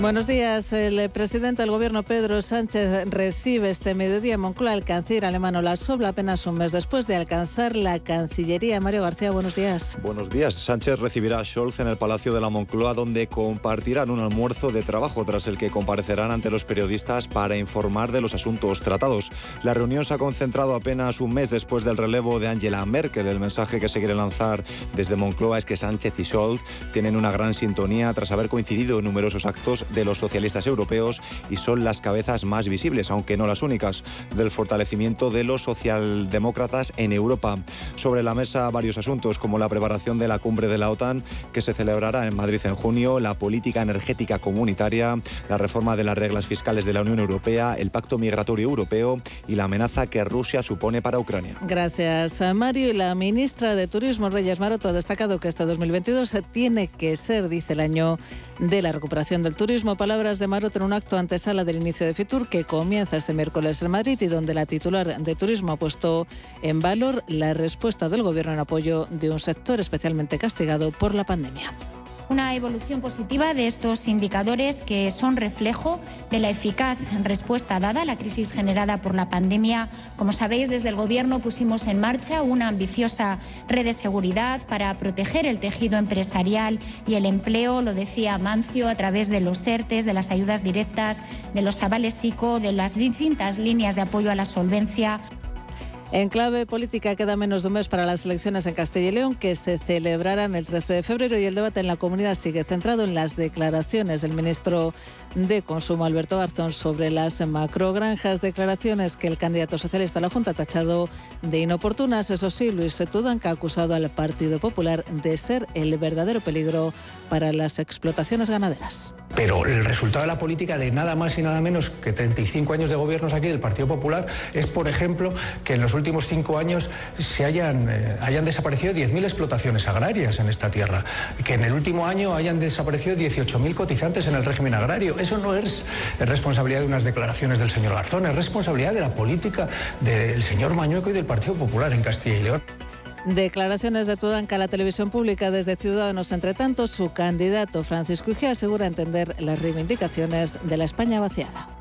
Buenos días. El presidente del gobierno, Pedro Sánchez, recibe este mediodía en Moncloa al canciller alemán Olaf Scholz apenas un mes después de alcanzar la Cancillería. Mario García, buenos días. Buenos días. Sánchez recibirá a Scholz en el Palacio de la Moncloa, donde compartirán un almuerzo de trabajo, tras el que comparecerán ante los periodistas para informar de los asuntos tratados. La reunión se ha concentrado apenas un mes después del relevo de Angela Merkel. El mensaje que se quiere lanzar desde Moncloa es que Sánchez y Scholz tienen una gran sintonía tras haber coincidido en numerosos actos de los socialistas europeos y son las cabezas más visibles, aunque no las únicas, del fortalecimiento de los socialdemócratas en Europa. Sobre la mesa varios asuntos como la preparación de la cumbre de la OTAN que se celebrará en Madrid en junio, la política energética comunitaria, la reforma de las reglas fiscales de la Unión Europea, el pacto migratorio europeo y la amenaza que Rusia supone para Ucrania. Gracias, Mario. Y la ministra de Turismo, Reyes Maroto, ha destacado que este 2022 tiene que ser, dice el año de la recuperación del turismo. Palabras de Maroto en un acto antesala del inicio de Fitur que comienza este miércoles en Madrid y donde la titular de Turismo ha puesto en valor la respuesta del Gobierno en apoyo de un sector especialmente castigado por la pandemia una evolución positiva de estos indicadores que son reflejo de la eficaz respuesta dada a la crisis generada por la pandemia. Como sabéis, desde el Gobierno pusimos en marcha una ambiciosa red de seguridad para proteger el tejido empresarial y el empleo, lo decía Mancio, a través de los ERTES, de las ayudas directas, de los avales SICO, de las distintas líneas de apoyo a la solvencia. En clave política queda menos de un mes para las elecciones en Castilla y León que se celebrarán el 13 de febrero y el debate en la comunidad sigue centrado en las declaraciones del ministro de Consumo Alberto Garzón sobre las macrogranjas, declaraciones que el candidato socialista a la Junta ha tachado de inoportunas. Eso sí, Luis Setudanca ha acusado al Partido Popular de ser el verdadero peligro para las explotaciones ganaderas. Pero el resultado de la política de nada más y nada menos que 35 años de gobiernos aquí del Partido Popular es, por ejemplo, que en los últimos cinco años se hayan, eh, hayan desaparecido 10.000 explotaciones agrarias en esta tierra, que en el último año hayan desaparecido 18.000 cotizantes en el régimen agrario. Eso no es responsabilidad de unas declaraciones del señor Garzón, es responsabilidad de la política del señor Mañueco y del Partido Popular en Castilla y León. Declaraciones de Tudanca a la televisión pública desde Ciudadanos. Entre tanto, su candidato Francisco Ige asegura entender las reivindicaciones de la España vaciada.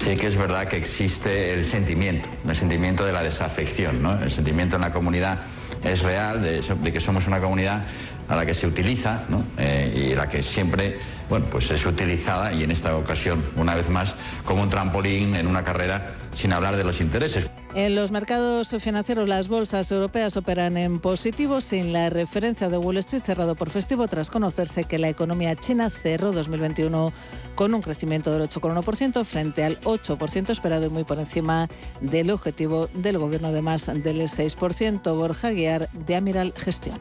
Sí que es verdad que existe el sentimiento, el sentimiento de la desafección, ¿no? El sentimiento en la comunidad es real, de, que somos una comunidad a la que se utiliza eh, y la que siempre bueno, pues es utilizada y en esta ocasión, una vez más, como un trampolín en una carrera sin hablar de los intereses. En los mercados financieros, las bolsas europeas operan en positivo sin la referencia de Wall Street cerrado por festivo tras conocerse que la economía china cerró 2021 con un crecimiento del 8,1% frente al 8% esperado y muy por encima del objetivo del gobierno de más del 6%. Borja Guiar de Amiral Gestión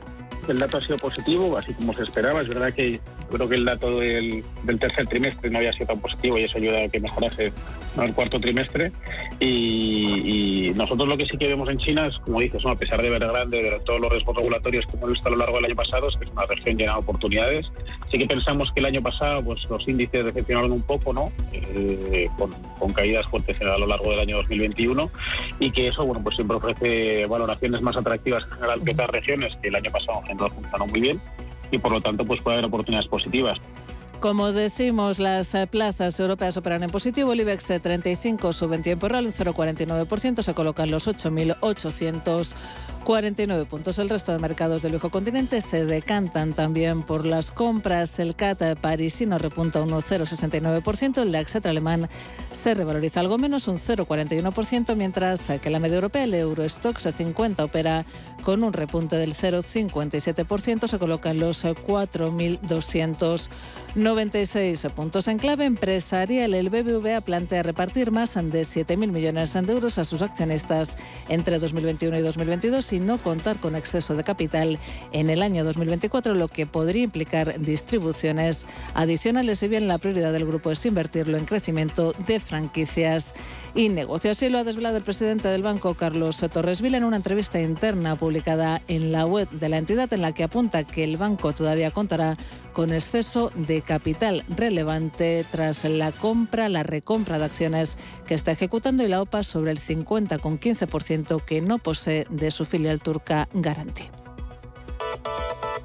el dato ha sido positivo, así como se esperaba. Es verdad que creo que el dato del, tercer trimestre no había sido tan positivo y eso ayuda a que mejorase el cuarto trimestre. Y, nosotros lo que sí que vemos en China es, como dices, a pesar de ver grande, de todos los riesgos regulatorios que hemos visto a lo largo del año pasado, es que es una región llena de oportunidades. Sí que pensamos que el año pasado pues, los índices decepcionaron un poco, ¿no? Eh, con, caídas fuertes a lo largo del año 2021 y que eso, bueno, pues siempre ofrece valoraciones más atractivas en general que otras regiones que el año pasado en general funcionó muy bien y por lo tanto pues puede haber oportunidades positivas. Como decimos, las eh, plazas europeas operan en positivo. El IBEX 35 sube en tiempo real un 0,49%. Se colocan los 8.800 49 puntos. El resto de mercados del viejo continente se decantan también por las compras. El CAT parisino repunta un 0,69%. El DAX alemán se revaloriza algo menos, un 0,41%, mientras que la media europea, el Eurostox 50, opera con un repunte del 0,57%. Se colocan los 4.296 puntos. En clave empresarial, el BBVA plantea repartir más de 7.000 millones de euros a sus accionistas entre 2021 y 2022 y no contar con exceso de capital en el año 2024, lo que podría implicar distribuciones adicionales. Y bien, la prioridad del grupo es invertirlo en crecimiento de franquicias y negocios. Así lo ha desvelado el presidente del banco, Carlos Torres Vila, en una entrevista interna publicada en la web de la entidad, en la que apunta que el banco todavía contará con exceso de capital relevante tras la compra, la recompra de acciones que está ejecutando y la OPA sobre el 50,15% que no posee de su filial turca Garanti.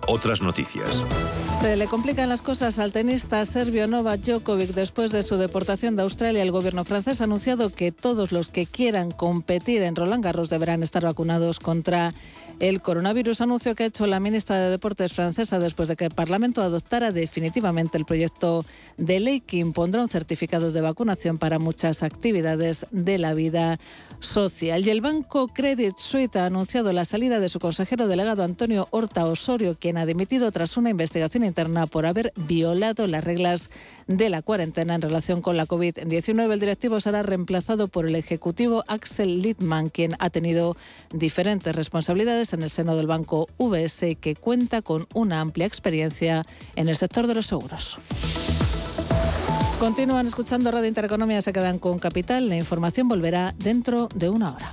Otras noticias. Se le complican las cosas al tenista serbio Novak Djokovic después de su deportación de Australia. El gobierno francés ha anunciado que todos los que quieran competir en Roland Garros deberán estar vacunados contra el coronavirus. Anuncio que ha hecho la ministra de Deportes francesa después de que el Parlamento adoptara definitivamente el proyecto de ley que impondrá un certificado de vacunación para muchas actividades de la vida social. Y el banco Credit Suisse ha anunciado la salida de su consejero delegado Antonio Horta Osorio, quien ha dimitido tras una investigación interna por haber violado las reglas de la cuarentena en relación con la COVID-19. El directivo será reemplazado por el ejecutivo Axel Littman, quien ha tenido diferentes responsabilidades en el seno del banco VS, que cuenta con una amplia experiencia en el sector de los seguros. Continúan escuchando Radio Intereconomía, se quedan con Capital. La información volverá dentro de una hora.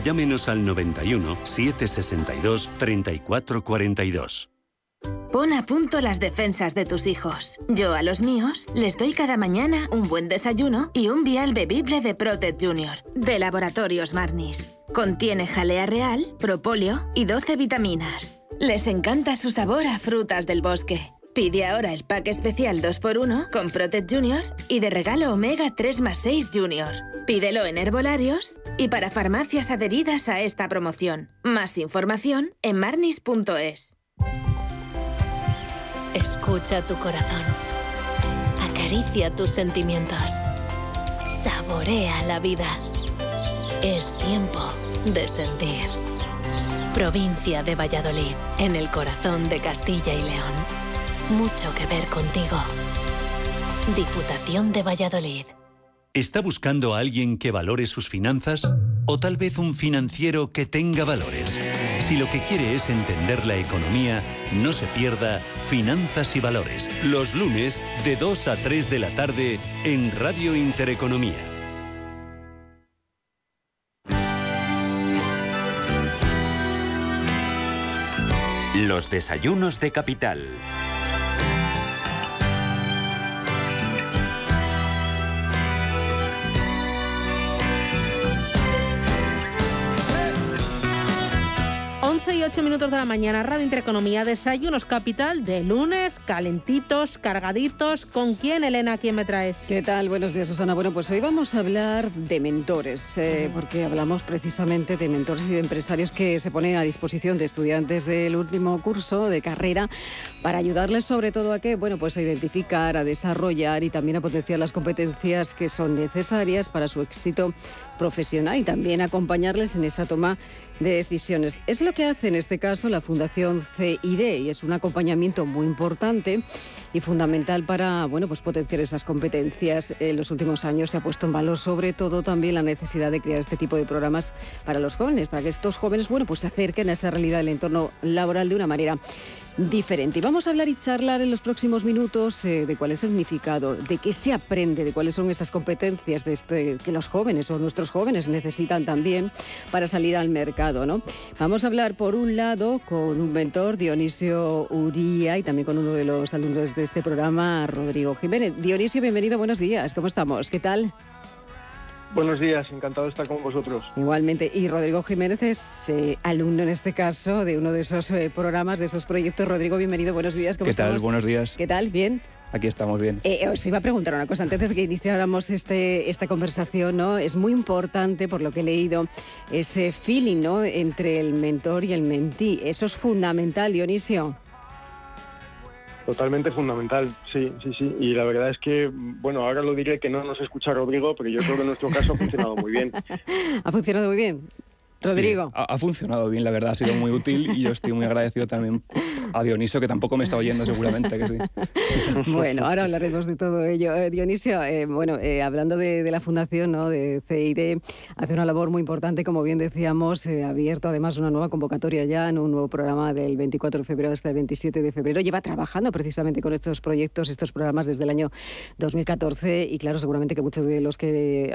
llámenos al 91 762 3442. Pon a punto las defensas de tus hijos. Yo a los míos les doy cada mañana un buen desayuno y un vial bebible de Protect Junior, de Laboratorios Marnis. Contiene jalea real, propóleo y 12 vitaminas. Les encanta su sabor a frutas del bosque. Pide ahora el pack especial 2x1 con Protect Junior y de regalo Omega 3 más 6 Junior. Pídelo en herbolarios y para farmacias adheridas a esta promoción. Más información en marnis.es. Escucha tu corazón. Acaricia tus sentimientos. Saborea la vida. Es tiempo de sentir. Provincia de Valladolid, en el corazón de Castilla y León mucho que ver contigo. Diputación de Valladolid. ¿Está buscando a alguien que valore sus finanzas? ¿O tal vez un financiero que tenga valores? Si lo que quiere es entender la economía, no se pierda Finanzas y Valores, los lunes de 2 a 3 de la tarde en Radio Intereconomía. Los desayunos de capital. 8 minutos de la mañana, Radio Intereconomía, Desayunos Capital de lunes, calentitos, cargaditos. ¿Con quién, Elena? ¿Quién me traes? ¿Qué tal? Buenos días, Susana. Bueno, pues hoy vamos a hablar de mentores, eh, porque hablamos precisamente de mentores y de empresarios que se ponen a disposición de estudiantes del último curso de carrera para ayudarles sobre todo a que, bueno, pues a identificar, a desarrollar y también a potenciar las competencias que son necesarias para su éxito profesional y también acompañarles en esa toma de decisiones. Es lo que hace en este caso la Fundación CID y es un acompañamiento muy importante y fundamental para bueno, pues potenciar esas competencias. En los últimos años se ha puesto en valor sobre todo también la necesidad de crear este tipo de programas para los jóvenes, para que estos jóvenes bueno, pues se acerquen a esa realidad del entorno laboral de una manera diferente. Y vamos a hablar y charlar en los próximos minutos eh, de cuál es el significado, de qué se aprende, de cuáles son esas competencias de este, que los jóvenes o nuestros jóvenes necesitan también para salir al mercado. ¿no? Vamos a hablar por un lado con un mentor, Dionisio Uría, y también con uno de los alumnos de este programa, Rodrigo Jiménez. Dionisio, bienvenido, buenos días, ¿cómo estamos? ¿Qué tal? Buenos días, encantado de estar con vosotros. Igualmente. Y Rodrigo Jiménez es eh, alumno en este caso de uno de esos eh, programas, de esos proyectos. Rodrigo, bienvenido, buenos días. ¿Cómo ¿Qué tal? Buenos días. ¿Qué tal? ¿Bien? aquí estamos bien. Eh, os iba a preguntar una cosa antes de que iniciáramos este, esta conversación, ¿no? Es muy importante, por lo que he leído, ese feeling, ¿no? Entre el mentor y el mentí. Eso es fundamental, Dionisio. Totalmente fundamental, sí, sí, sí. Y la verdad es que, bueno, ahora lo diré que no nos escucha Rodrigo, pero yo creo que en nuestro caso ha funcionado muy bien. ha funcionado muy bien. Rodrigo. ha, funcionado bien, la verdad, ha sido muy útil y yo estoy muy agradecido también a Dionisio, que tampoco me está oyendo seguramente, que sí. Bueno, ahora hablaremos de todo ello. Eh, Dionisio, eh, bueno, eh, hablando de, la fundación, ¿no? de CID, hace una labor muy importante, como bien decíamos, ha abierto además una nueva convocatoria ya en un nuevo programa del 24 de febrero hasta el 27 de febrero. Lleva trabajando precisamente con estos proyectos, estos programas desde el año 2014 y claro, seguramente que muchos de los que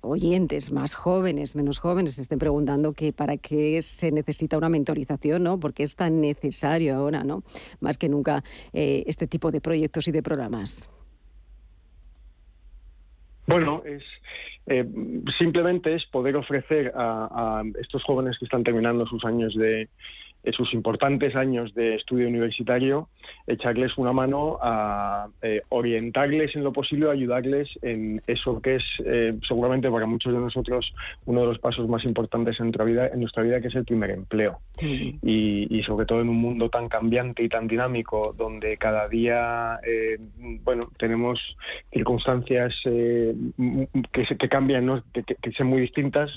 oyentes más jóvenes, menos jóvenes, estén preguntando que para qué se necesita una mentorización, ¿no? Porque es tan necesario ahora, ¿no? Más que nunca eh, este tipo de proyectos y de programas. Bueno, es eh, simplemente es poder ofrecer a, estos jóvenes que están terminando sus años de, sus importantes años de estudio universitario, echarles una mano a eh, orientarles en lo posible, ayudarles en eso que es eh, seguramente para muchos de nosotros uno de los pasos más importantes en nuestra vida, en nuestra vida que es el primer empleo. Y, sobre todo en un mundo tan cambiante y tan dinámico, donde cada día, eh, bueno, tenemos circunstancias que, que cambian, ¿no? que, que, son muy distintas,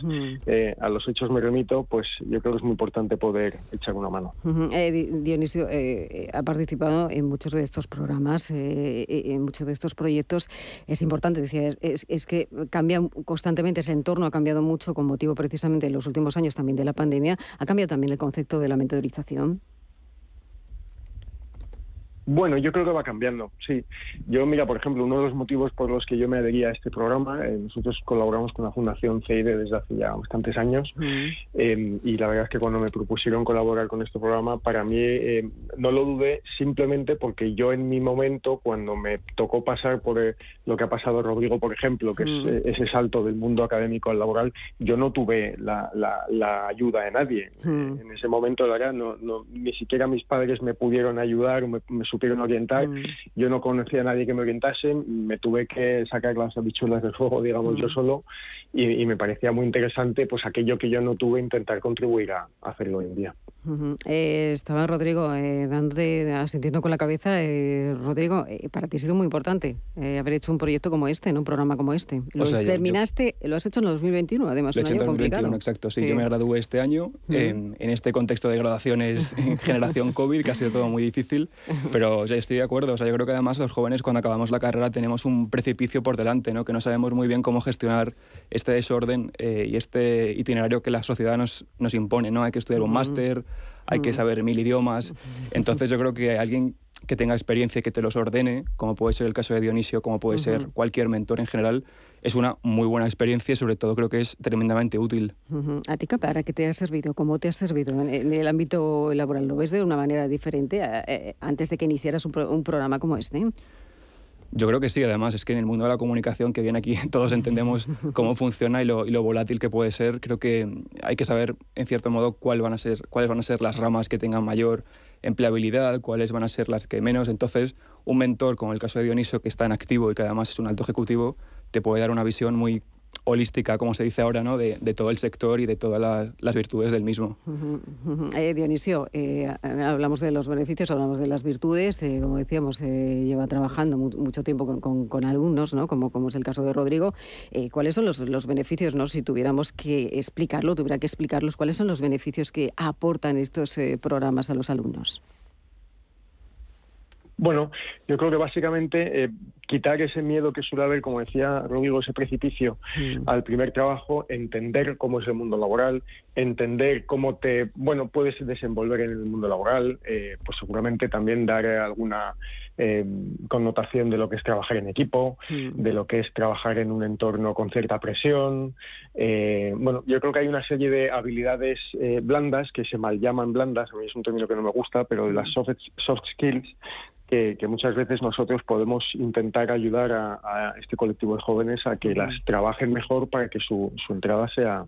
a los hechos me remito, pues yo creo que es muy importante poder echar mano. Dionisio ha participado en muchos de estos programas, eh, eh, en muchos de estos proyectos. Es importante, decía, es, es, que cambia constantemente ese entorno, ha cambiado mucho con motivo precisamente en los últimos años también de la pandemia. Ha cambiado también el concepto de la mentorización. Bueno, yo creo que va cambiando, sí. Yo, mira, por ejemplo, uno de los motivos por los que yo me adhería a este programa, eh, nosotros colaboramos con la Fundación CID desde hace ya bastantes años, em, y la verdad es que cuando me propusieron colaborar con este programa, para mí em, no lo dudé simplemente porque yo en mi momento, cuando me tocó pasar por eh, lo que ha pasado Rodrigo, por ejemplo, que es eh, ese salto del mundo académico al laboral, yo no tuve la, ayuda de nadie. En ese momento, la verdad, no, ni siquiera mis padres me pudieron ayudar me, me supieron orientar. Mm. Yo no conocía a nadie que me orientase, me tuve que sacar las habichuelas del fuego, digamos, yo mm. solo, y, me parecía muy interesante pues aquello que yo no tuve, intentar contribuir a, hacerlo hoy en día. Eh, estaba Rodrigo eh, dándote, asintiendo con la cabeza. Eh, Rodrigo, eh, para ti ha sido muy importante haber hecho un proyecto como este, ¿no? un programa como este. Lo terminaste, lo has hecho en el 2021, además. Lo he hecho en 2021, exacto. Sí, yo me gradué este año en este contexto de graduaciones en generación COVID, que ha sido todo muy difícil, pero ya estoy de acuerdo. O sea, yo creo que además los jóvenes cuando acabamos la carrera tenemos un precipicio por delante, ¿no? que no sabemos muy bien cómo gestionar este desorden y este itinerario que la sociedad nos, nos impone. ¿no? Hay que estudiar un máster, hay que saber mil idiomas. Entonces yo creo que alguien que tenga experiencia y que te los ordene, como puede ser el caso de Dionisio, como puede ser cualquier mentor en general, es una muy buena experiencia y sobre todo creo que es tremendamente útil. ¿A ti, para qué te ha servido? ¿Cómo te ha servido en, el ámbito laboral? ¿Lo ves de una manera diferente eh, antes de que iniciaras un, un programa como este? Yo creo que sí, además, es que en el mundo de la comunicación que viene aquí todos entendemos cómo funciona y lo, y lo, volátil que puede ser. Creo que hay que saber, en cierto modo, cuál van a ser, cuáles van a ser las ramas que tengan mayor empleabilidad, cuáles van a ser las que menos. Entonces, un mentor, como el caso de Dioniso, que está en activo y que además es un alto ejecutivo, te puede dar una visión muy holística, como se dice ahora, ¿no? de, todo el sector y de todas las, virtudes del mismo. Eh, Dionisio, eh, hablamos de los beneficios, hablamos de las virtudes, eh, como decíamos, lleva trabajando mucho tiempo con, alumnos, ¿no? como, como es el caso de Rodrigo. ¿Cuáles son los, los, beneficios, ¿no? si tuviéramos que explicarlo, tuviera que explicarlos, cuáles son los beneficios que aportan estos programas a los alumnos? Bueno, yo creo que básicamente eh, quitar ese miedo que suele haber, como decía Rodrigo, ese precipicio mm. al primer trabajo, entender cómo es el mundo laboral, entender cómo te, bueno, puedes desenvolver en el mundo laboral, eh, pues seguramente también dar alguna eh, connotación de lo que es trabajar en equipo, mm. de lo que es trabajar en un entorno con cierta presión. bueno, yo creo que hay una serie de habilidades blandas que se mal llaman blandas, a mí es un término que no me gusta, pero las mm. soft, soft skills que, muchas veces nosotros podemos intentar intentar ayudar a, este colectivo de jóvenes a que las trabajen mejor para que su, entrada sea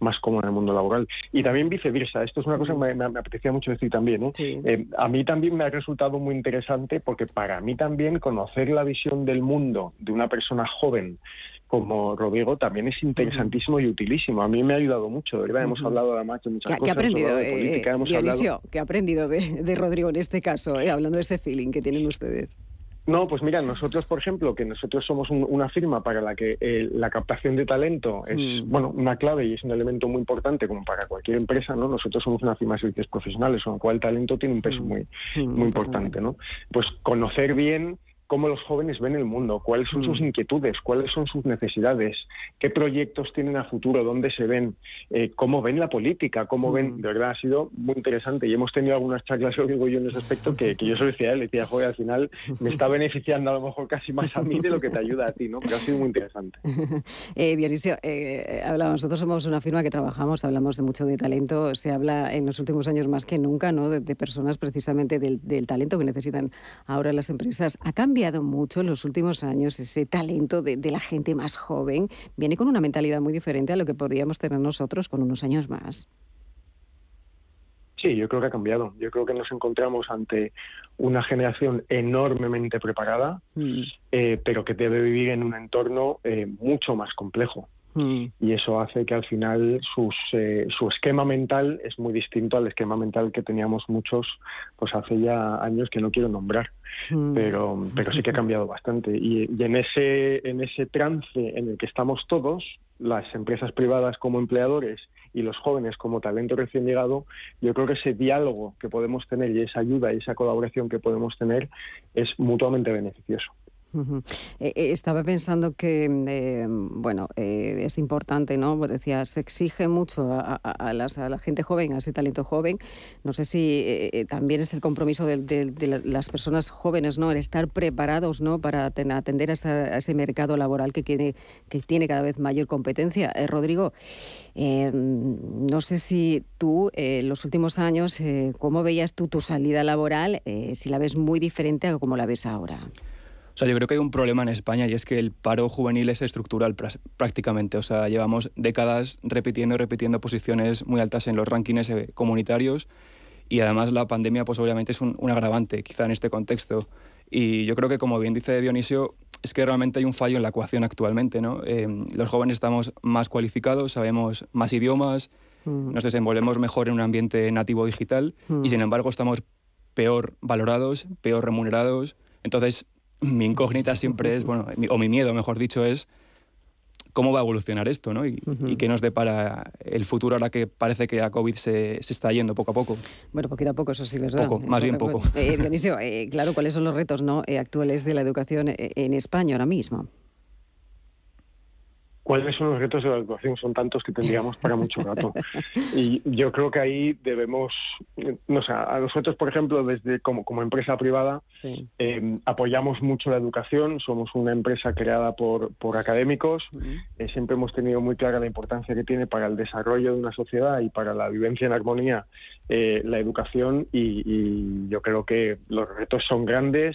más cómoda en el mundo laboral. Y también viceversa, esto es una cosa que me, apetecía mucho decir también. Eh, a mí también me ha resultado muy interesante porque para mí también conocer la visión del mundo de una persona joven como Rodrigo también es interesantísimo y utilísimo. A mí me ha ayudado mucho, de verdad. Hemos hablado además de muchas cosas. ¿Qué ha aprendido, de política, eh, ¿qué ha aprendido de, Rodrigo en este caso, eh, hablando de ese feeling que tienen ustedes? No, pues mira, nosotros, por ejemplo, que nosotros somos una firma para la que eh, la captación de talento es, mm. bueno, una clave y es un elemento muy importante como para cualquier empresa, ¿no? Nosotros somos una firma de servicios profesionales, con lo cual el talento tiene un peso mm. muy, muy importante, ¿no? Pues conocer bien cómo los jóvenes ven el mundo, cuáles son sus mm. inquietudes, cuáles son sus necesidades, qué proyectos tienen a futuro, dónde se ven, eh, cómo ven la política, cómo ven, mm. de verdad ha sido muy interesante y hemos tenido algunas charlas, lo digo yo en ese aspecto, que, yo solo decía, le decía, joder, al final me está beneficiando a lo mejor casi más a mí de lo que te ayuda a ti, ¿no? Pero ha sido muy interesante. eh, Dionisio, eh, nosotros somos una firma que trabajamos, hablamos de mucho de talento, se habla en los últimos años más que nunca, ¿no? De, personas precisamente del, del talento que necesitan ahora las empresas. ¿A cambio cambiado mucho en los últimos años ese talento de, la gente más joven. Viene con una mentalidad muy diferente a lo que podríamos tener nosotros con unos años más. Sí, yo creo que ha cambiado. Yo creo que nos encontramos ante una generación enormemente preparada, mm. eh, pero que debe vivir en un entorno eh, mucho más complejo. Mm. Y eso hace que al final sus, eh, su esquema mental es muy distinto al esquema mental que teníamos muchos pues hace ya años que no quiero nombrar. Mm. Pero, pero sí que ha cambiado bastante. Y, en, ese, en ese trance en el que estamos todos, las empresas privadas como empleadores y los jóvenes como talento recién llegado, yo creo que ese diálogo que podemos tener y esa ayuda y esa colaboración que podemos tener es mutuamente beneficioso. Eh, eh, estaba pensando que, eh, bueno, es importante, ¿no? Pues decía, se exige mucho a, la gente joven, a ese talento joven. No sé si también es el compromiso de, las personas jóvenes, ¿no? El estar preparados, ¿no? Para atender a, ese mercado laboral que tiene, que tiene cada vez mayor competencia. Rodrigo, no sé si tú, en los últimos años, ¿cómo veías tú tu salida laboral? si la ves muy diferente a cómo la ves ahora. O sea, yo creo que hay un problema en España y es que el paro juvenil es estructural prácticamente. O sea, llevamos décadas repitiendo y repitiendo posiciones muy altas en los rankings eh, comunitarios y además la pandemia pues obviamente es un, agravante quizá en este contexto. Y yo creo que como bien dice Dionisio, es que realmente hay un fallo en la ecuación actualmente. ¿no? Eh, los jóvenes estamos más cualificados, sabemos más idiomas, mm. nos desenvolvemos mejor en un ambiente nativo digital y mm. sin embargo estamos peor valorados, peor remunerados. Entonces, mi incógnita siempre es, bueno, o mi miedo, mejor dicho, es cómo va a evolucionar esto, ¿no? Y, qué nos depara el futuro ahora que parece que la COVID se, se, está yendo poco a poco. Bueno, poquito a poco, eso sí, ¿verdad? Poco, más bien poco. Eh, Dionisio, eh, claro, ¿cuáles son los retos ¿no? Eh, actuales de la educación en España ahora mismo? ¿Cuáles son los retos de la educación? Son tantos que tendríamos para mucho rato. Y yo creo que ahí debemos, no sé, a nosotros, por ejemplo, desde como, como empresa privada, eh, apoyamos mucho la educación. Somos una empresa creada por, por académicos. Eh, siempre hemos tenido muy clara la importancia que tiene para el desarrollo de una sociedad y para la vivencia en armonía eh, la educación. y yo creo que los retos son grandes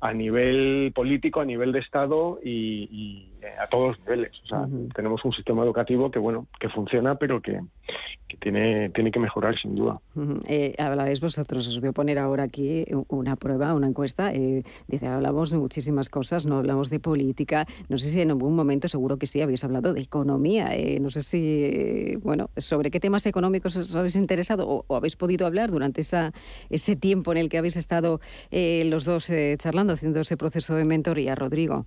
a nivel político, a nivel de Estado y, a todos los niveles. O sea, tenemos un sistema educativo que bueno, que funciona, pero que, tiene, tiene que mejorar sin duda. Eh, hablabais vosotros, os voy a poner ahora aquí una prueba, una encuesta. Eh, dice, hablamos de muchísimas cosas, no hablamos de política. No sé si en algún momento, seguro que sí, habéis hablado de economía. Eh, no sé si, bueno, sobre qué temas económicos os habéis interesado o, habéis podido hablar durante esa, ese tiempo en el que habéis estado los dos charlando, haciendo ese proceso de mentoría, Rodrigo.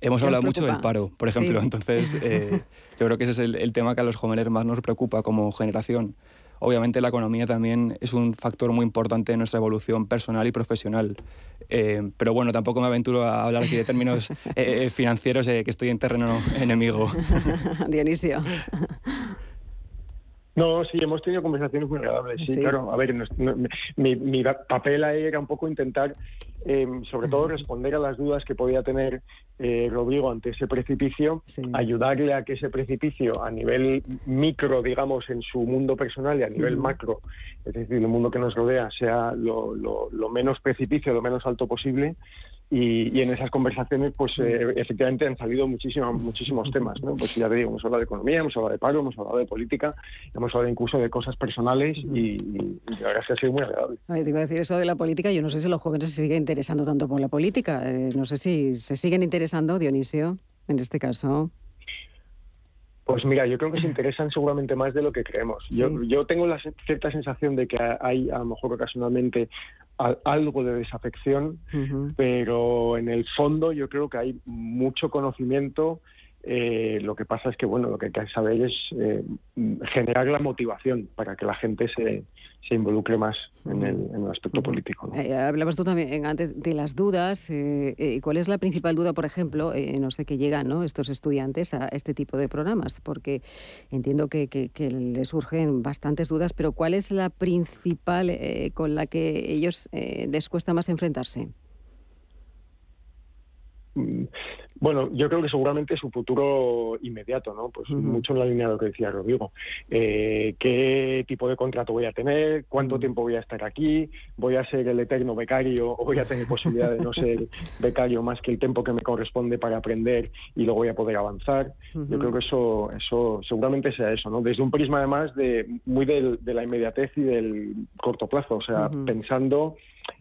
Hemos hablado mucho del paro, por ejemplo. Entonces, eh, yo creo que ese es el, tema que a los jóvenes más nos preocupa como generación. Obviamente la economía también es un factor muy importante en nuestra evolución personal y profesional. Eh, pero bueno, tampoco me aventuro a hablar aquí de términos eh, financieros, que estoy en terreno enemigo. Dionisio. No, sí, hemos tenido conversaciones muy agradables. Sí, claro. A ver, mi, papel ahí era un poco intentar, em, sobre todo, responder a las dudas que podía tener eh, Rodrigo ante ese precipicio, ayudarle a que ese precipicio a nivel micro, digamos, en su mundo personal y a nivel macro, es decir, el mundo que nos rodea, sea lo, menos precipicio, lo menos alto posible y, en esas conversaciones, pues eh, efectivamente han salido muchísimos, muchísimos temas. ¿no? Pues ya te digo, hemos hablado de economía, hemos hablado de paro, hemos hablado de política, hemos hablado incluso de cosas personales y, la verdad es que ha sido muy agradable. te iba a decir eso de la política, yo no sé si los jóvenes se siguen interesando tanto por la política. Eh, no sé si se siguen interesando, Dionisio, en este caso. Pues mira, yo creo que se interesan seguramente más de lo que creemos. Yo, yo tengo la cierta sensación de que hay a lo mejor ocasionalmente algo de desafección, pero en el fondo yo creo que hay mucho conocimiento eh, lo que pasa es que bueno lo que hay que saber es eh, generar la motivación para que la gente se, se involucre más en el, aspecto político. Eh, hablabas tú también antes de las dudas. ¿Cuál es la principal duda, por ejemplo, no sé, que llegan ¿no? estos estudiantes a este tipo de programas? Porque entiendo que, que, que les surgen bastantes dudas, pero ¿cuál es la principal con la que ellos les cuesta más enfrentarse? Mm, bueno, yo creo que seguramente su futuro inmediato, ¿no? Pues mucho en la línea de lo que decía Rodrigo. Eh, ¿Qué tipo de contrato voy a tener? ¿Cuánto tiempo voy a estar aquí? ¿Voy a ser el eterno becario o voy a tener posibilidad de no ser becario más que el tiempo que me corresponde para aprender y luego voy a poder avanzar? Yo creo que eso, eso seguramente sea eso, ¿no? Desde un prisma además de muy de la inmediatez y del corto plazo, o sea, pensando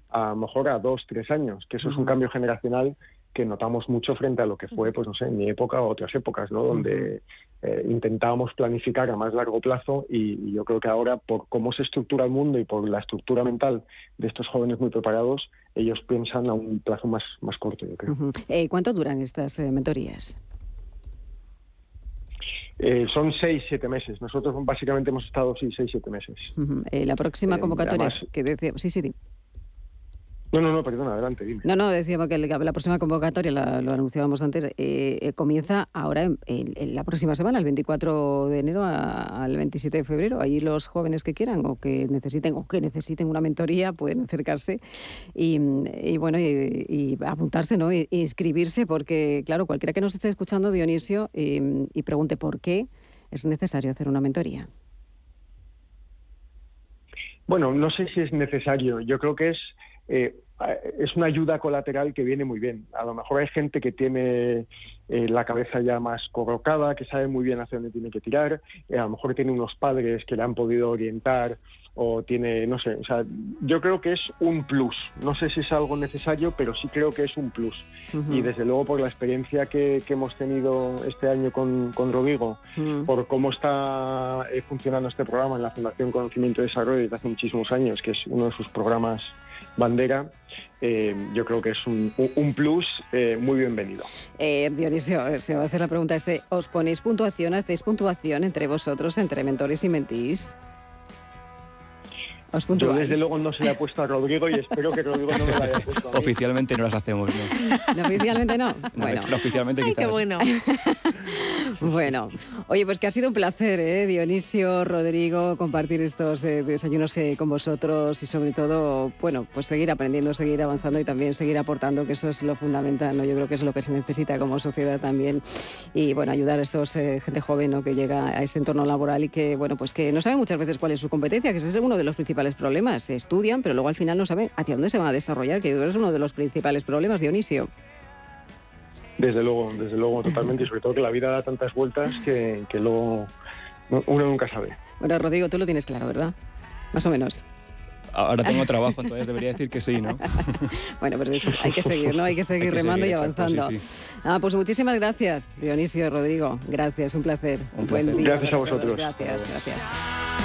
a lo mejor a dos, tres años, que eso es un cambio generacional que notamos mucho frente a lo que fue, pues no sé, en mi época o otras épocas, ¿no? Donde eh, intentábamos planificar a más largo plazo y, yo creo que ahora, por cómo se estructura el mundo y por la estructura mental de estos jóvenes muy preparados, ellos piensan a un plazo más, más corto, yo creo. Eh, ¿Cuánto duran estas eh, mentorías? son seis, siete meses. Nosotros básicamente hemos estado sí, seis, siete meses. la próxima convocatoria que decía, sí, sí, no, no, no, perdón, adelante, dime. No, no, decíamos que la próxima convocatoria, lo anunciábamos antes, eh, eh, comienza ahora en, la próxima semana, el 24 de enero al 27 de febrero. Ahí los jóvenes que quieran o que necesiten o que necesiten una mentoría pueden acercarse y, bueno, y, apuntarse, ¿no? E inscribirse, porque, claro, cualquiera que nos esté escuchando, Dionisio, y pregunte por qué es necesario hacer una mentoría. Bueno, no sé si es necesario. Yo creo que es eh, es una ayuda colateral que viene muy bien. A lo mejor hay gente que tiene eh, la cabeza ya más colocada, que sabe muy bien hacia dónde tiene que tirar, eh, a lo mejor tiene unos padres que le han podido orientar o tiene, no sé, o sea, yo creo que es un plus. No sé si es algo necesario, pero sí creo que es un plus. Y desde luego por la experiencia que, hemos tenido este año con, con Rodrigo, por cómo está funcionando este programa en la Fundación Conocimiento y Desarrollo desde hace muchísimos años, que es uno de sus programas bandera, eh, yo creo que es un, plus eh, muy bienvenido. Eh, Dionisio, se va a hacer la pregunta este, ¿os ponéis puntuación, hacéis puntuación entre vosotros, entre mentores y mentís? Yo desde luego no se le ha puesto a Rodrigo y espero que Rodrigo no me la haya puesto. Oficialmente no las hacemos, ¿no? oficialmente no? Bueno. Extraoficialmente quizás. qué bueno. bueno, oye, pues que ha sido un placer, ¿eh? Dionisio, Rodrigo, compartir estos eh, desayunos eh, con vosotros y sobre todo, bueno, pues seguir aprendiendo, seguir avanzando y también seguir aportando, que eso es lo fundamental, ¿no? Yo creo que es lo que se necesita como sociedad también y, bueno, ayudar a estos eh, gente joven, ¿no? Que llega a este entorno laboral y que, bueno, pues que no sabe muchas veces cuál es su competencia, que ese es uno de los principales problemas. Se estudian, pero luego al final no saben hacia dónde se van a desarrollar, que es uno de los principales problemas, Dionisio. Desde luego, desde luego, totalmente. Y sobre todo que la vida da tantas vueltas que, que luego uno nunca sabe. Bueno, Rodrigo, tú lo tienes claro, ¿verdad? Más o menos. Ahora tengo trabajo, entonces debería decir que sí, ¿no? bueno, pero hay que seguir, ¿no? Hay que seguir remando y avanzando. Ah, pues muchísimas gracias, Dionisio, Rodrigo. Gracias, un placer. Un Buen día. Gracias a vosotros. Gracias, gracias.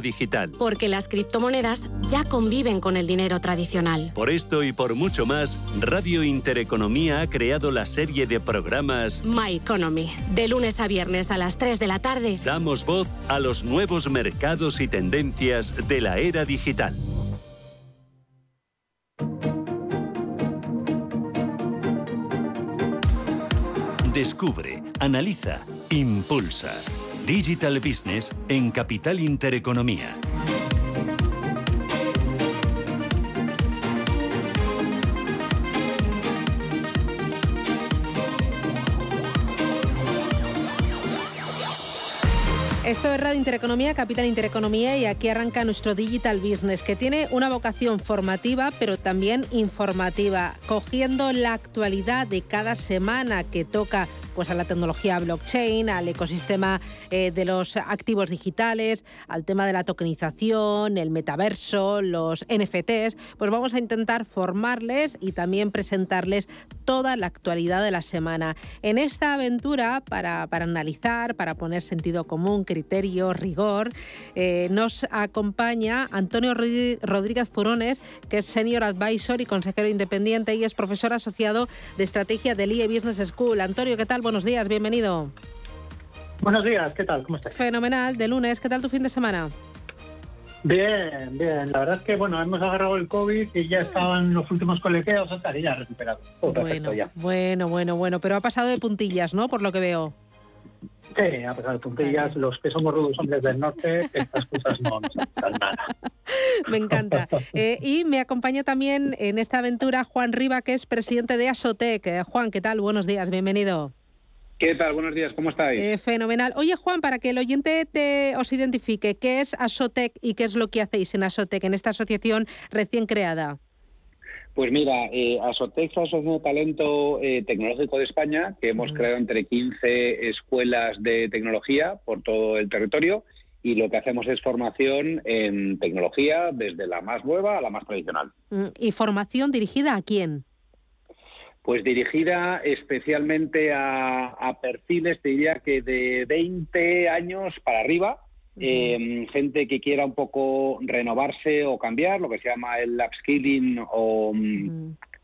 digital. Porque las criptomonedas ya conviven con el dinero tradicional. Por esto y por mucho más, Radio Intereconomía ha creado la serie de programas My Economy. De lunes a viernes a las 3 de la tarde. Damos voz a los nuevos mercados y tendencias de la era digital. Descubre, analiza, impulsa. Digital Business en Capital Intereconomía. Esto es Radio Intereconomía, Capital Intereconomía y aquí arranca nuestro Digital Business que tiene una vocación formativa pero también informativa, cogiendo la actualidad de cada semana que toca pues a la tecnología blockchain, al ecosistema eh, de los activos digitales, al tema de la tokenización, el metaverso, los NFTs, pues vamos a intentar formarles y también presentarles toda la actualidad de la semana. En esta aventura, para, analizar, para poner sentido común, criterio, rigor, eh, nos acompaña Antonio Rodríguez Furones, que es Senior Advisor y consejero independiente y es profesor asociado de estrategia del IE Business School. Antonio, ¿qué tal? Buenos días, bienvenido. Buenos días, ¿qué tal? ¿Cómo estás? Fenomenal, de lunes, ¿qué tal tu fin de semana? Bien, bien. La verdad es que bueno, hemos agarrado el COVID y ya estaban los últimos coleteos, o sea, ya recuperado. bueno, bueno, bueno, bueno, pero ha pasado de puntillas, ¿no? Por lo que veo. Sí, ha pasado de puntillas. Los que somos rudos hombres del norte, estas cosas no nos nada. Me encanta. Eh, y me acompaña también en esta aventura Juan Riva, que es presidente de Asotec. Eh, Juan, ¿qué tal? Buenos días, bienvenido. ¿Qué tal? Buenos días, ¿cómo estáis? Eh, fenomenal. Oye, Juan, para que el oyente te, os identifique, ¿qué es Asotec y qué es lo que hacéis en Asotec, en esta asociación recién creada? Pues mira, eh, la Asociación de Talento Tecnológico de España, que hemos creado entre 15 escuelas de tecnología por todo el territorio y lo que hacemos es formación en tecnología desde la más nueva a la más tradicional. Mm, ¿Y formación dirigida a quién? Pues dirigida especialmente a, perfiles, te diría que de 20 años para arriba, em, gente que quiera un poco renovarse o cambiar, lo que se llama el upskilling o,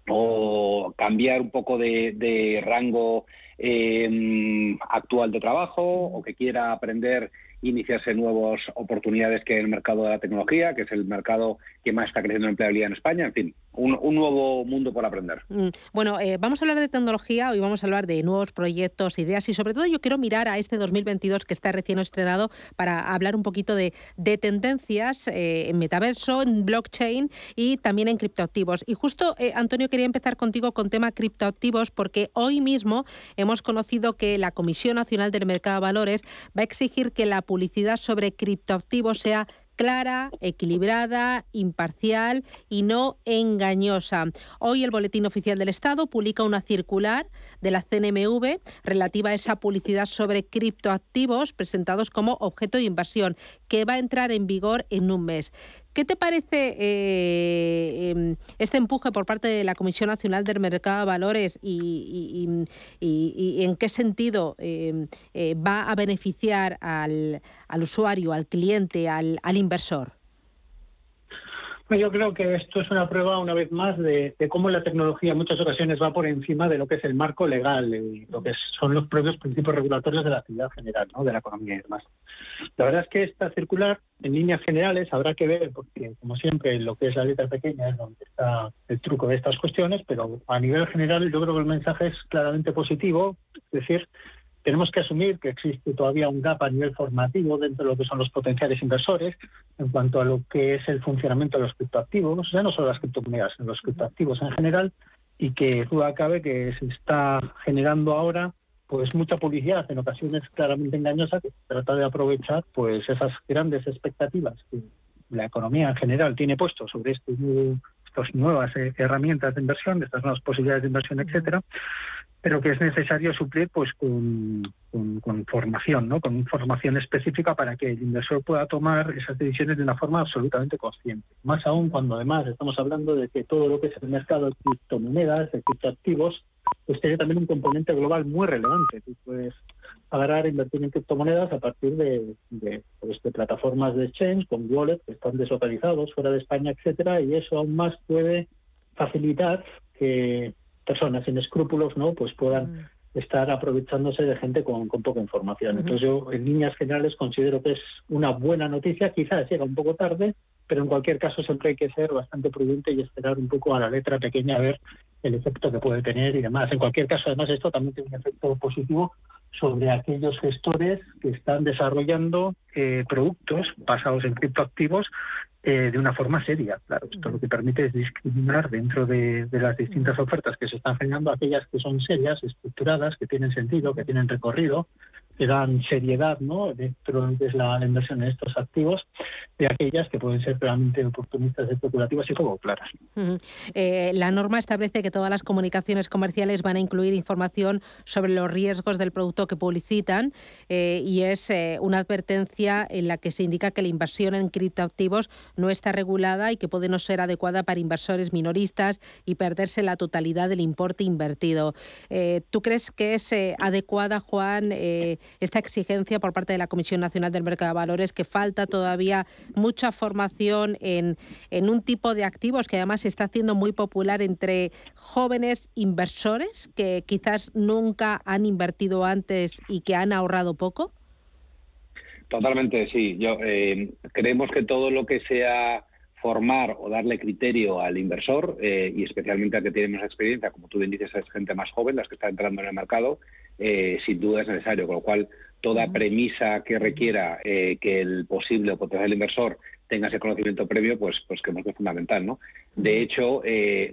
o cambiar un poco de, rango em, actual de trabajo o que quiera aprender iniciarse nuevas oportunidades que en el mercado de la tecnología, que es el mercado que más está creciendo en empleabilidad en España, en fin, un, nuevo mundo por aprender. Mm, bueno, eh, vamos a hablar de tecnología, hoy vamos a hablar de nuevos proyectos, ideas y sobre todo yo quiero mirar a este 2022 que está recién estrenado para hablar un poquito de, tendencias eh, en metaverso, en blockchain y también en criptoactivos. Y justo, eh, Antonio, quería empezar contigo con tema criptoactivos porque hoy mismo hemos conocido que la Comisión Nacional del Mercado de Valores va a exigir que la publicidad sobre criptoactivos sea clara, equilibrada, imparcial y no engañosa. Hoy el Boletín Oficial del Estado publica una circular de la CNMV relativa a esa publicidad sobre criptoactivos presentados como objeto de inversión, que va a entrar en vigor en un mes. ¿Qué te parece eh, em, este empuje por parte de la Comisión Nacional del Mercado de Valores y, en qué sentido em, eh, va a beneficiar al, usuario, al cliente, al, inversor? Yo creo que esto es una prueba, una vez más, de, cómo la tecnología en muchas ocasiones va por encima de lo que es el marco legal y lo que son los propios principios regulatorios de la actividad general, ¿no? de la economía y demás. La verdad es que esta circular, en líneas generales, habrá que ver, porque como siempre, lo que es la letra pequeña es donde está el truco de estas cuestiones, pero a nivel general yo creo que el mensaje es claramente positivo, es decir, tenemos que asumir que existe todavía un gap a nivel formativo dentro de lo que son los potenciales inversores en cuanto a lo que es el funcionamiento de los criptoactivos, sea, no solo las criptomonedas, sino los criptoactivos en general, y que duda cabe que se está generando ahora pues mucha publicidad, en ocasiones claramente engañosa, que trata de aprovechar pues esas grandes expectativas que la economía en general tiene puesto sobre este estas nuevas eh, herramientas de inversión, estas nuevas posibilidades de inversión, etcétera, pero que es necesario suplir pues con, con, formación, ¿no? con información específica para que el inversor pueda tomar esas decisiones de una forma absolutamente consciente. Más aún cuando además estamos hablando de que todo lo que es el mercado de criptomonedas, de criptoactivos, pues tiene también un componente global muy relevante. Tú puedes agarrar e invertir en criptomonedas a partir de, de, pues, plataformas de exchange con wallets que están deslocalizados fuera de España, etcétera, y eso aún más puede facilitar que personas sin escrúpulos no pues puedan mm. estar aprovechándose de gente con, poca información. Entonces yo en líneas generales considero que es una buena noticia, quizás llega un poco tarde, pero en cualquier caso siempre hay que ser bastante prudente y esperar un poco a la letra pequeña a ver el efecto que puede tener y demás. En cualquier caso, además, esto también tiene un efecto positivo sobre aquellos gestores que están desarrollando eh, productos basados en criptoactivos eh, de una forma seria. Claro, esto lo que permite es discriminar dentro de, de, las distintas ofertas que se están generando aquellas que son serias, estructuradas, que tienen sentido, que tienen recorrido, que dan seriedad ¿no? dentro de la, inversión en estos activos, de aquellas que pueden ser realmente oportunistas, especulativas y poco claras. Eh, la norma establece que todas las comunicaciones comerciales van a incluir información sobre los riesgos del producto que publicitan eh, y es eh, una advertencia en la que se indica que la inversión en criptoactivos no está regulada y que puede no ser adecuada para inversores minoristas y perderse la totalidad del importe invertido. ¿Tú crees que es adecuada, Juan? Esta exigencia por parte de la Comisión Nacional del Mercado de Valores, que falta todavía mucha formación en, en un tipo de activos que además se está haciendo muy popular entre jóvenes inversores que quizás nunca han invertido antes y que han ahorrado poco? Totalmente, sí. Yo eh, creemos que todo lo que sea formar o darle criterio al inversor eh, y especialmente al que tiene más experiencia, como tú bien dices, es gente más joven, las que está entrando en el mercado, eh, sin duda es necesario. Con lo cual, toda premisa que requiera eh, que el posible o potencial inversor tenga ese conocimiento previo, pues, pues que es fundamental, ¿no? De hecho,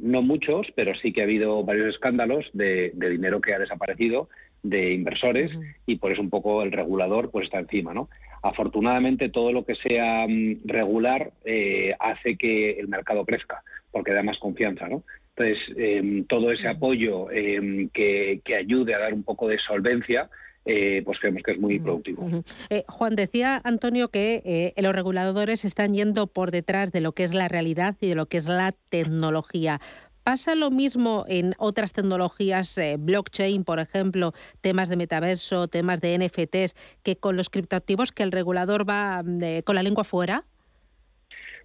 no muchos, pero sí que ha habido varios escándalos de, dinero que ha desaparecido de inversores y por eso un poco el regulador pues está encima, ¿no? Afortunadamente, todo lo que sea mm, regular eh, hace que el mercado crezca, porque da más confianza, ¿no? Entonces, em, todo ese apoyo em, que, ayude a dar un poco de solvencia, eh, pues creemos que es muy productivo. Eh, Juan, decía Antonio que los reguladores están yendo por detrás de lo que es la realidad y de lo que es la tecnología. ¿Pasa lo mismo en otras tecnologías, eh, blockchain, por ejemplo, temas de metaverso, temas de NFTs, que con los criptoactivos que el regulador va mm, eh, con la lengua fuera?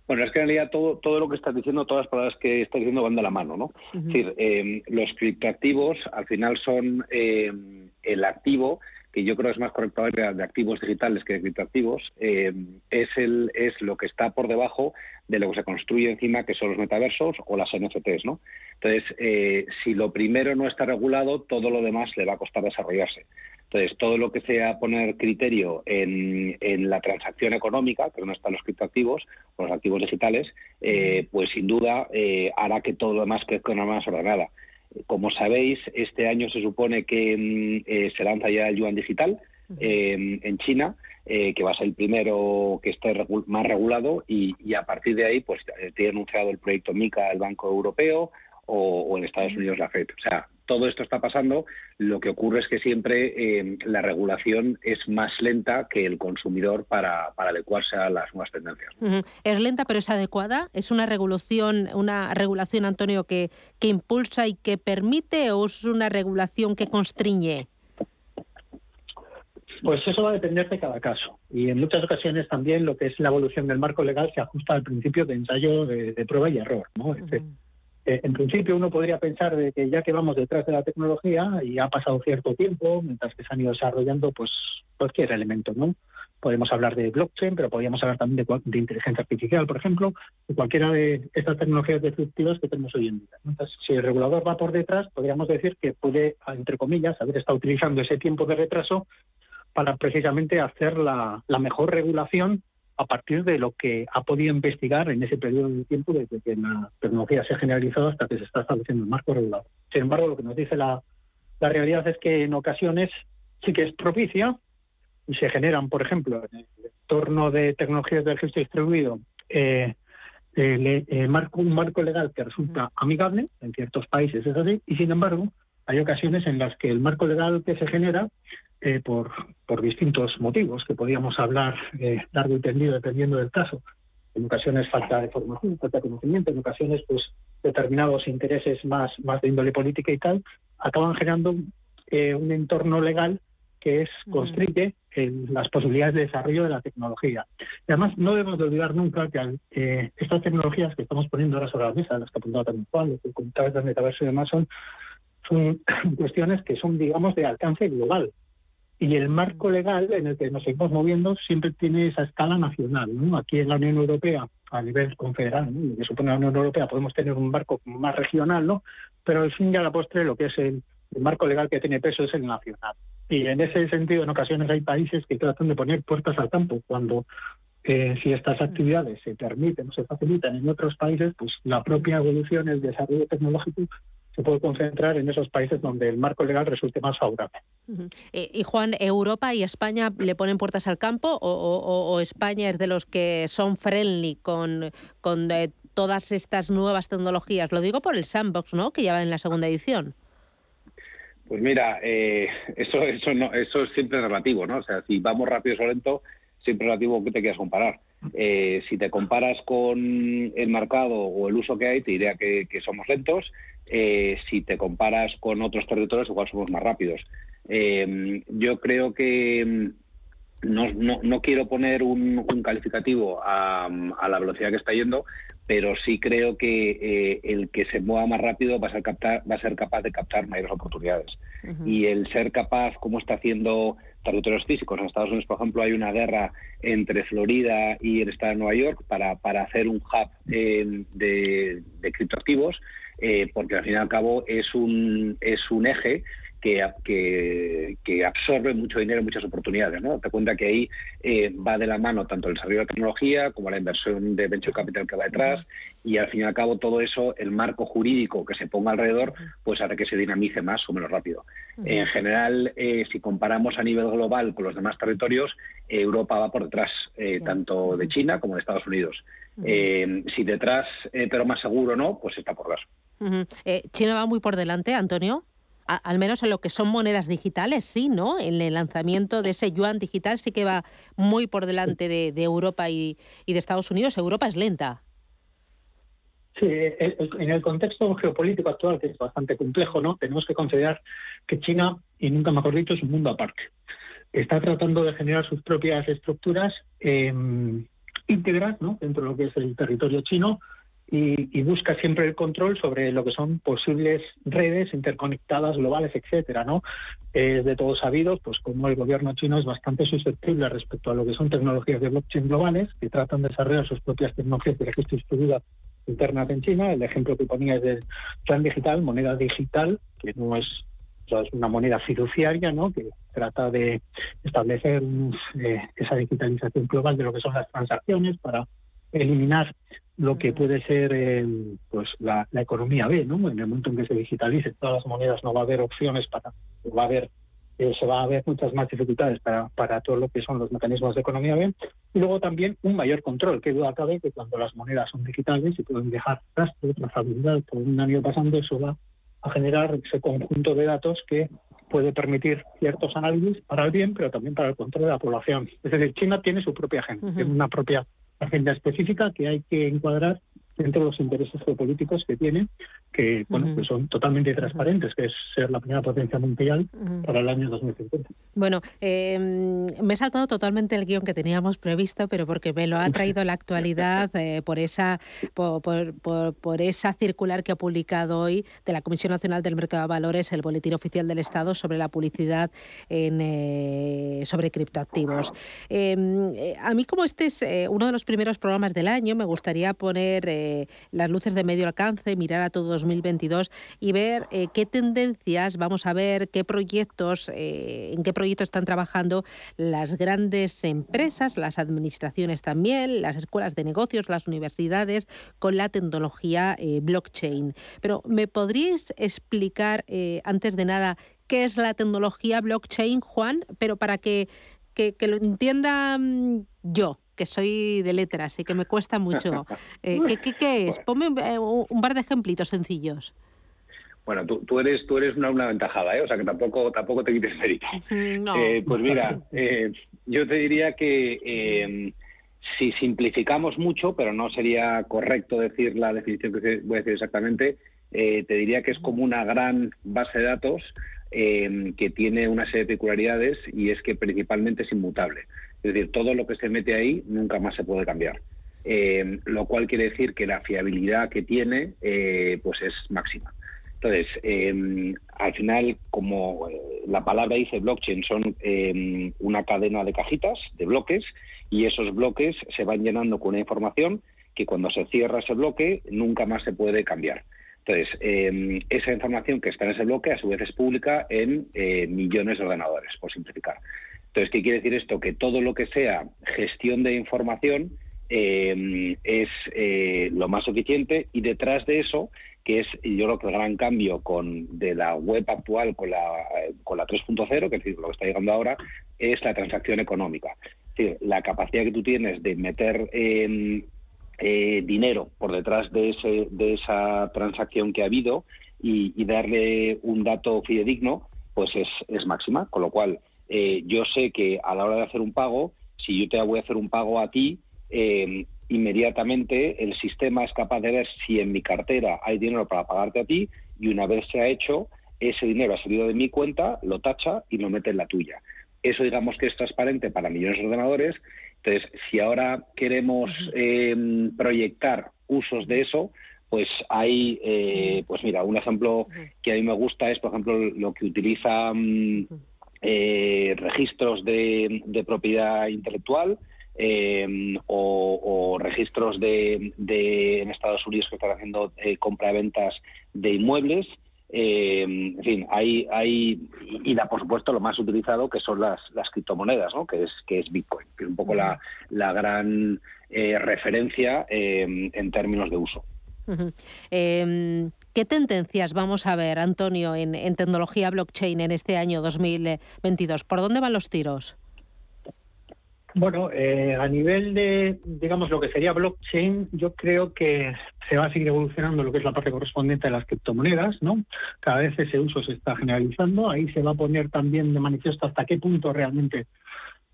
Bueno, es que en realidad todo, todo lo que estás diciendo, todas las palabras que estás diciendo van de la mano, ¿no? Es decir, em, los criptoactivos al final son em, el activo que yo creo es más correcto hablar de activos digitales que de criptoactivos, eh, es, el, es lo que está por debajo de lo que se construye encima, que son los metaversos o las NFTs. ¿no? Entonces, eh, si lo primero no está regulado, todo lo demás le va a costar desarrollarse. Entonces, todo lo que sea poner criterio en, en la transacción económica, que no están los criptoactivos o los activos digitales, eh, pues sin duda hará que todo lo demás crezca de una más ordenada. Como sabéis, este año se supone que mm, eh, se lanza ya el yuan digital em, en China, eh, que va a ser el primero que esté más regulado y, a partir de ahí, pues eh, tiene anunciado el proyecto MICA el Banco Europeo o, en Estados Unidos la FED. O sea, todo esto está pasando, lo que ocurre es que siempre eh, la regulación es más lenta que el consumidor para, adecuarse a las nuevas tendencias. Es lenta, pero es adecuada. ¿Es una regulación, una regulación, Antonio, que, que impulsa y que permite o es una regulación que constriñe? Pues eso va a depender de cada caso. Y en muchas ocasiones también lo que es la evolución del marco legal se ajusta al principio de ensayo de, prueba y error. ¿no? Eh, en principio uno podría pensar de que ya que vamos detrás de la tecnología y ha pasado cierto tiempo, mientras que se han ido desarrollando pues cualquier elemento, ¿no? Podemos hablar de blockchain, pero podríamos hablar también de, inteligencia artificial, por ejemplo, de cualquiera de estas tecnologías disruptivas que tenemos hoy en día. Entonces, si el regulador va por detrás, podríamos decir que puede, entre comillas, haber estado utilizando ese tiempo de retraso para precisamente hacer la, mejor regulación a partir de lo que ha podido investigar en ese periodo de tiempo desde que la tecnología se ha generalizado hasta que se está estableciendo el marco regulador. Sin embargo, lo que nos dice la, la realidad es que en ocasiones sí que es propicia y se generan, por ejemplo, en el entorno de tecnologías de registro distribuido, eh, marco, un marco legal que resulta amigable, en ciertos países es así, y sin embargo hay ocasiones en las que el marco legal que se genera eh, por, por distintos motivos, que podríamos hablar eh, largo y tendido dependiendo del caso, en ocasiones falta de formación, falta de conocimiento, en ocasiones pues determinados intereses más, más de índole política y tal, acaban generando un entorno legal que es constriñe las posibilidades de desarrollo de la tecnología. Y además, no debemos de olvidar nunca que eh, estas tecnologías que estamos poniendo ahora sobre la mesa, las que apuntado también Juan, los que del metaverso y demás, son, son cuestiones que son, digamos, de alcance global. Y el marco legal en el que nos seguimos moviendo siempre tiene esa escala nacional. Aquí en la Unión Europea, a nivel confederal, ¿no? que supone la Unión Europea, podemos tener un marco más regional, ¿no? pero al fin y a la postre lo que es el, el marco legal que tiene peso es el nacional. Y en ese sentido, en ocasiones hay países que tratan de poner puertas al campo cuando eh, si estas actividades se permiten o se facilitan en otros países, pues la propia evolución, el desarrollo tecnológico se puede concentrar en esos países donde el marco legal resulte más favorable. Eh, y Juan, ¿Europa y España le ponen puertas al campo o, España es de los que son friendly con, con eh, todas estas nuevas tecnologías? Lo digo por el sandbox, ¿no? Que ya va en la segunda edición. Pues mira, eh, eso, eso, no, eso es siempre relativo, ¿no? O sea, si vamos rápido o lento, siempre relativo que te quieras comparar. Eh, si te comparas con el mercado o el uso que hay, te diría que, somos lentos. Eh, si te comparas con otros territorios, igual somos más rápidos. yo creo que mm, no, no, no quiero poner un, calificativo a, a, la velocidad que está yendo, pero sí creo que eh, el que se mueva más rápido va a ser, captar, va a ser capaz de captar mayores oportunidades. Y el ser capaz, como está haciendo territorios físicos, en Estados Unidos, por ejemplo, hay una guerra entre Florida y el estado de Nueva York para, para hacer un hub eh, de, de criptoactivos, eh, porque al fin y al cabo es un, es un eje que, que, absorbe mucho dinero y muchas oportunidades. ¿no? Te cuenta que ahí eh, va de la mano tanto el desarrollo de la tecnología como la inversión de venture capital que va detrás y al fin y al cabo todo eso, el marco jurídico que se ponga alrededor, pues hará que se dinamice más o menos rápido. En general, eh, si comparamos a nivel global con los demás territorios, Europa va por detrás, eh, tanto de China como de Estados Unidos. si detrás, pero más seguro no, pues está por detrás. ¿China va muy por delante, Antonio? Al menos en lo que son monedas digitales, sí, ¿no? En el lanzamiento de ese yuan digital sí que va muy por delante de, Europa y, de Estados Unidos. Europa es lenta. Sí, en el contexto geopolítico actual, que es bastante complejo, ¿no? Tenemos que considerar que China, y nunca mejor dicho, es un mundo aparte. Está tratando de generar sus propias estructuras eh, íntegras. Dentro de lo que es el territorio chino, y, busca siempre el control sobre lo que son posibles redes interconectadas globales, etcétera, ¿no? Es de todos sabidos, pues como el gobierno chino es bastante susceptible respecto a lo que son tecnologías de blockchain globales, que tratan de desarrollar sus propias tecnologías de registro distribuida internas en China. El ejemplo que ponía es del plan digital, moneda digital, que no es una moneda fiduciaria, ¿no? Que trata de establecer eh, esa digitalización global de lo que son las transacciones para eliminar lo que puede ser eh, pues la, economía B, ¿no? En el momento en que se digitalice todas las monedas no va a haber opciones para, va a haber, eh, se va a haber muchas más dificultades para, para todo lo que son los mecanismos de economía B. Y luego también un mayor control, que duda cabe que cuando las monedas son digitales y pueden dejar rastro, trazabilidad por un año pasando, eso va a generar ese conjunto de datos que puede permitir ciertos análisis para el bien, pero también para el control de la población. Es decir, China tiene su propia gente, tiene una propia agenda específica que hay que encuadrar dentro de los intereses geopolíticos que tiene, que bueno, pues son totalmente transparentes, que es ser la primera potencia mundial para el año 2050. Bueno, em, me he saltado totalmente el guion que teníamos previsto, pero porque me lo ha traído la actualidad eh, por esa por, por, por, esa circular que ha publicado hoy de la Comisión Nacional del Mercado de Valores, el Boletín Oficial del Estado sobre la publicidad en, eh, sobre criptoactivos. Em, eh, a mí, como este es uno de los primeros programas del año, me gustaría poner las luces de medio alcance, mirar a todo 2022 y ver qué tendencias vamos a ver, qué proyectos, en qué proyectos están trabajando las grandes empresas, las administraciones también, las escuelas de negocios, las universidades, con la tecnología eh, blockchain. Pero ¿me podríais explicar, eh, antes de nada, qué es la tecnología blockchain, Juan? Pero para que, que, lo entienda yo, que soy de letras y que me cuesta mucho. Eh, ¿qué, qué, qué, es? Ponme un par de ejemplitos sencillos. Bueno, tú, tú, eres tú eres una, una aventajada, ¿eh? o sea que tampoco tampoco te quites mérito. Eh, pues mira, eh, yo te diría que eh, si simplificamos mucho, pero no sería correcto decir la definición que voy a decir exactamente, te diría que es como una gran base de datos que tiene una serie de peculiaridades y es que principalmente es inmutable. Es decir, todo lo que se mete ahí nunca más se puede cambiar. lo cual quiere decir que la fiabilidad que tiene pues es máxima. Entonces, em, al final, como eh, la palabra dice blockchain, son una cadena de cajitas, de bloques, y esos bloques se van llenando con una información que cuando se cierra ese bloque nunca más se puede cambiar. Entonces, em, esa información que está en ese bloque a su vez es pública en eh, millones de ordenadores, por simplificar. Entonces, ¿qué quiere decir esto? Que todo lo que sea gestión de información es eh, lo más eficiente y detrás de eso que es yo creo que el gran cambio con de la web actual con la con la 3.0, que es decir, lo que está llegando ahora, es la transacción económica. Es decir, la capacidad que tú tienes de meter eh, dinero por detrás de ese de esa transacción que ha habido y, darle un dato fidedigno, pues es, es máxima. Con lo cual, eh, yo sé que a la hora de hacer un pago, si yo te voy a hacer un pago a ti, eh, inmediatamente el sistema es capaz de ver si en mi cartera hay dinero para pagarte a ti y una vez se ha hecho, ese dinero ha salido de mi cuenta, lo tacha y lo mete en la tuya. Eso digamos que es transparente para millones de ordenadores. Entonces, si ahora queremos em, proyectar usos de eso, pues hay, eh, pues mira, un ejemplo que a mí me gusta es, por ejemplo, lo que utiliza mm, eh, registros de, de propiedad intelectual, eh, o, registros de, en Estados Unidos que están haciendo eh, compra-ventas de inmuebles. Eh, en fin, hay, hay y da por supuesto lo más utilizado que son las, las criptomonedas, ¿no? que es que es Bitcoin, que es un poco la, la gran eh, referencia en términos de uso. Em, ¿Qué tendencias vamos a ver, Antonio, en, tecnología blockchain en este año 2022? ¿Por dónde van los tiros? Bueno, eh, a nivel de, digamos, lo que sería blockchain, yo creo que se va a seguir evolucionando lo que es la parte correspondiente a las criptomonedas, ¿no? Cada vez ese uso se está generalizando. Ahí se va a poner también de manifiesto hasta qué punto realmente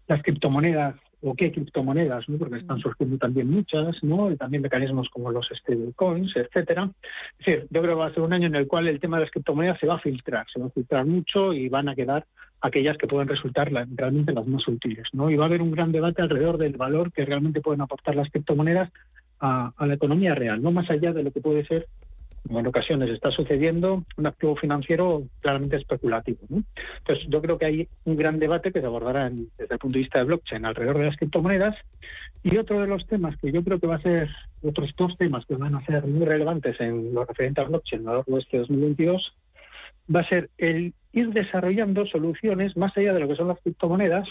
las criptomonedas o qué criptomonedas, ¿no? porque están surgiendo también muchas, ¿no? y también mecanismos como los stablecoins, etcétera. Es decir, yo creo que va a ser un año en el cual el tema de las criptomonedas se va a filtrar, se va a filtrar mucho y van a quedar aquellas que pueden resultar realmente las más útiles. ¿no? Y va a haber un gran debate alrededor del valor que realmente pueden aportar las criptomonedas a, a la economía real, no más allá de lo que puede ser como en ocasiones está sucediendo, un activo financiero claramente especulativo. Entonces, yo creo que hay un gran debate que se abordará desde el punto de vista de blockchain alrededor de las criptomonedas. Y otro de los temas que yo creo que va a ser, otros dos temas que van a ser muy relevantes en lo referente a blockchain a lo largo de este 2022, va a ser el ir desarrollando soluciones más allá de lo que son las criptomonedas,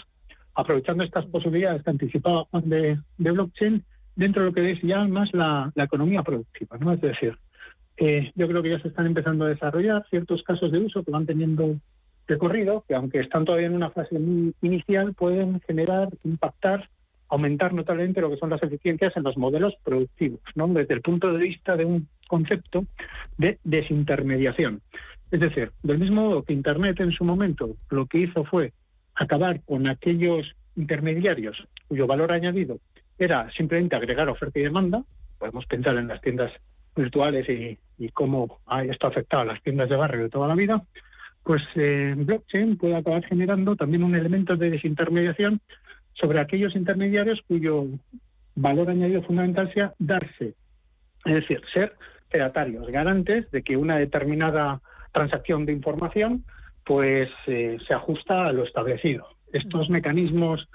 aprovechando estas posibilidades que anticipaba de, de blockchain, dentro de lo que es ya más la, la economía productiva, ¿no? Es decir, eh, yo creo que ya se están empezando a desarrollar ciertos casos de uso que van teniendo recorrido, que aunque están todavía en una fase muy inicial, pueden generar, impactar, aumentar notablemente lo que son las eficiencias en los modelos productivos, ¿no? desde el punto de vista de un concepto de desintermediación. Es decir, del mismo modo que Internet en su momento lo que hizo fue acabar con aquellos intermediarios cuyo valor añadido era simplemente agregar oferta y demanda, podemos pensar en las tiendas virtuales y, cómo ha esto ha afectado a las tiendas de barrio de toda la vida, pues eh, blockchain puede acabar generando también un elemento de desintermediación sobre aquellos intermediarios cuyo valor añadido fundamental sea darse, es decir, ser fedatarios, garantes de que una determinada transacción de información pues eh, se ajusta a lo establecido. Estos mecanismos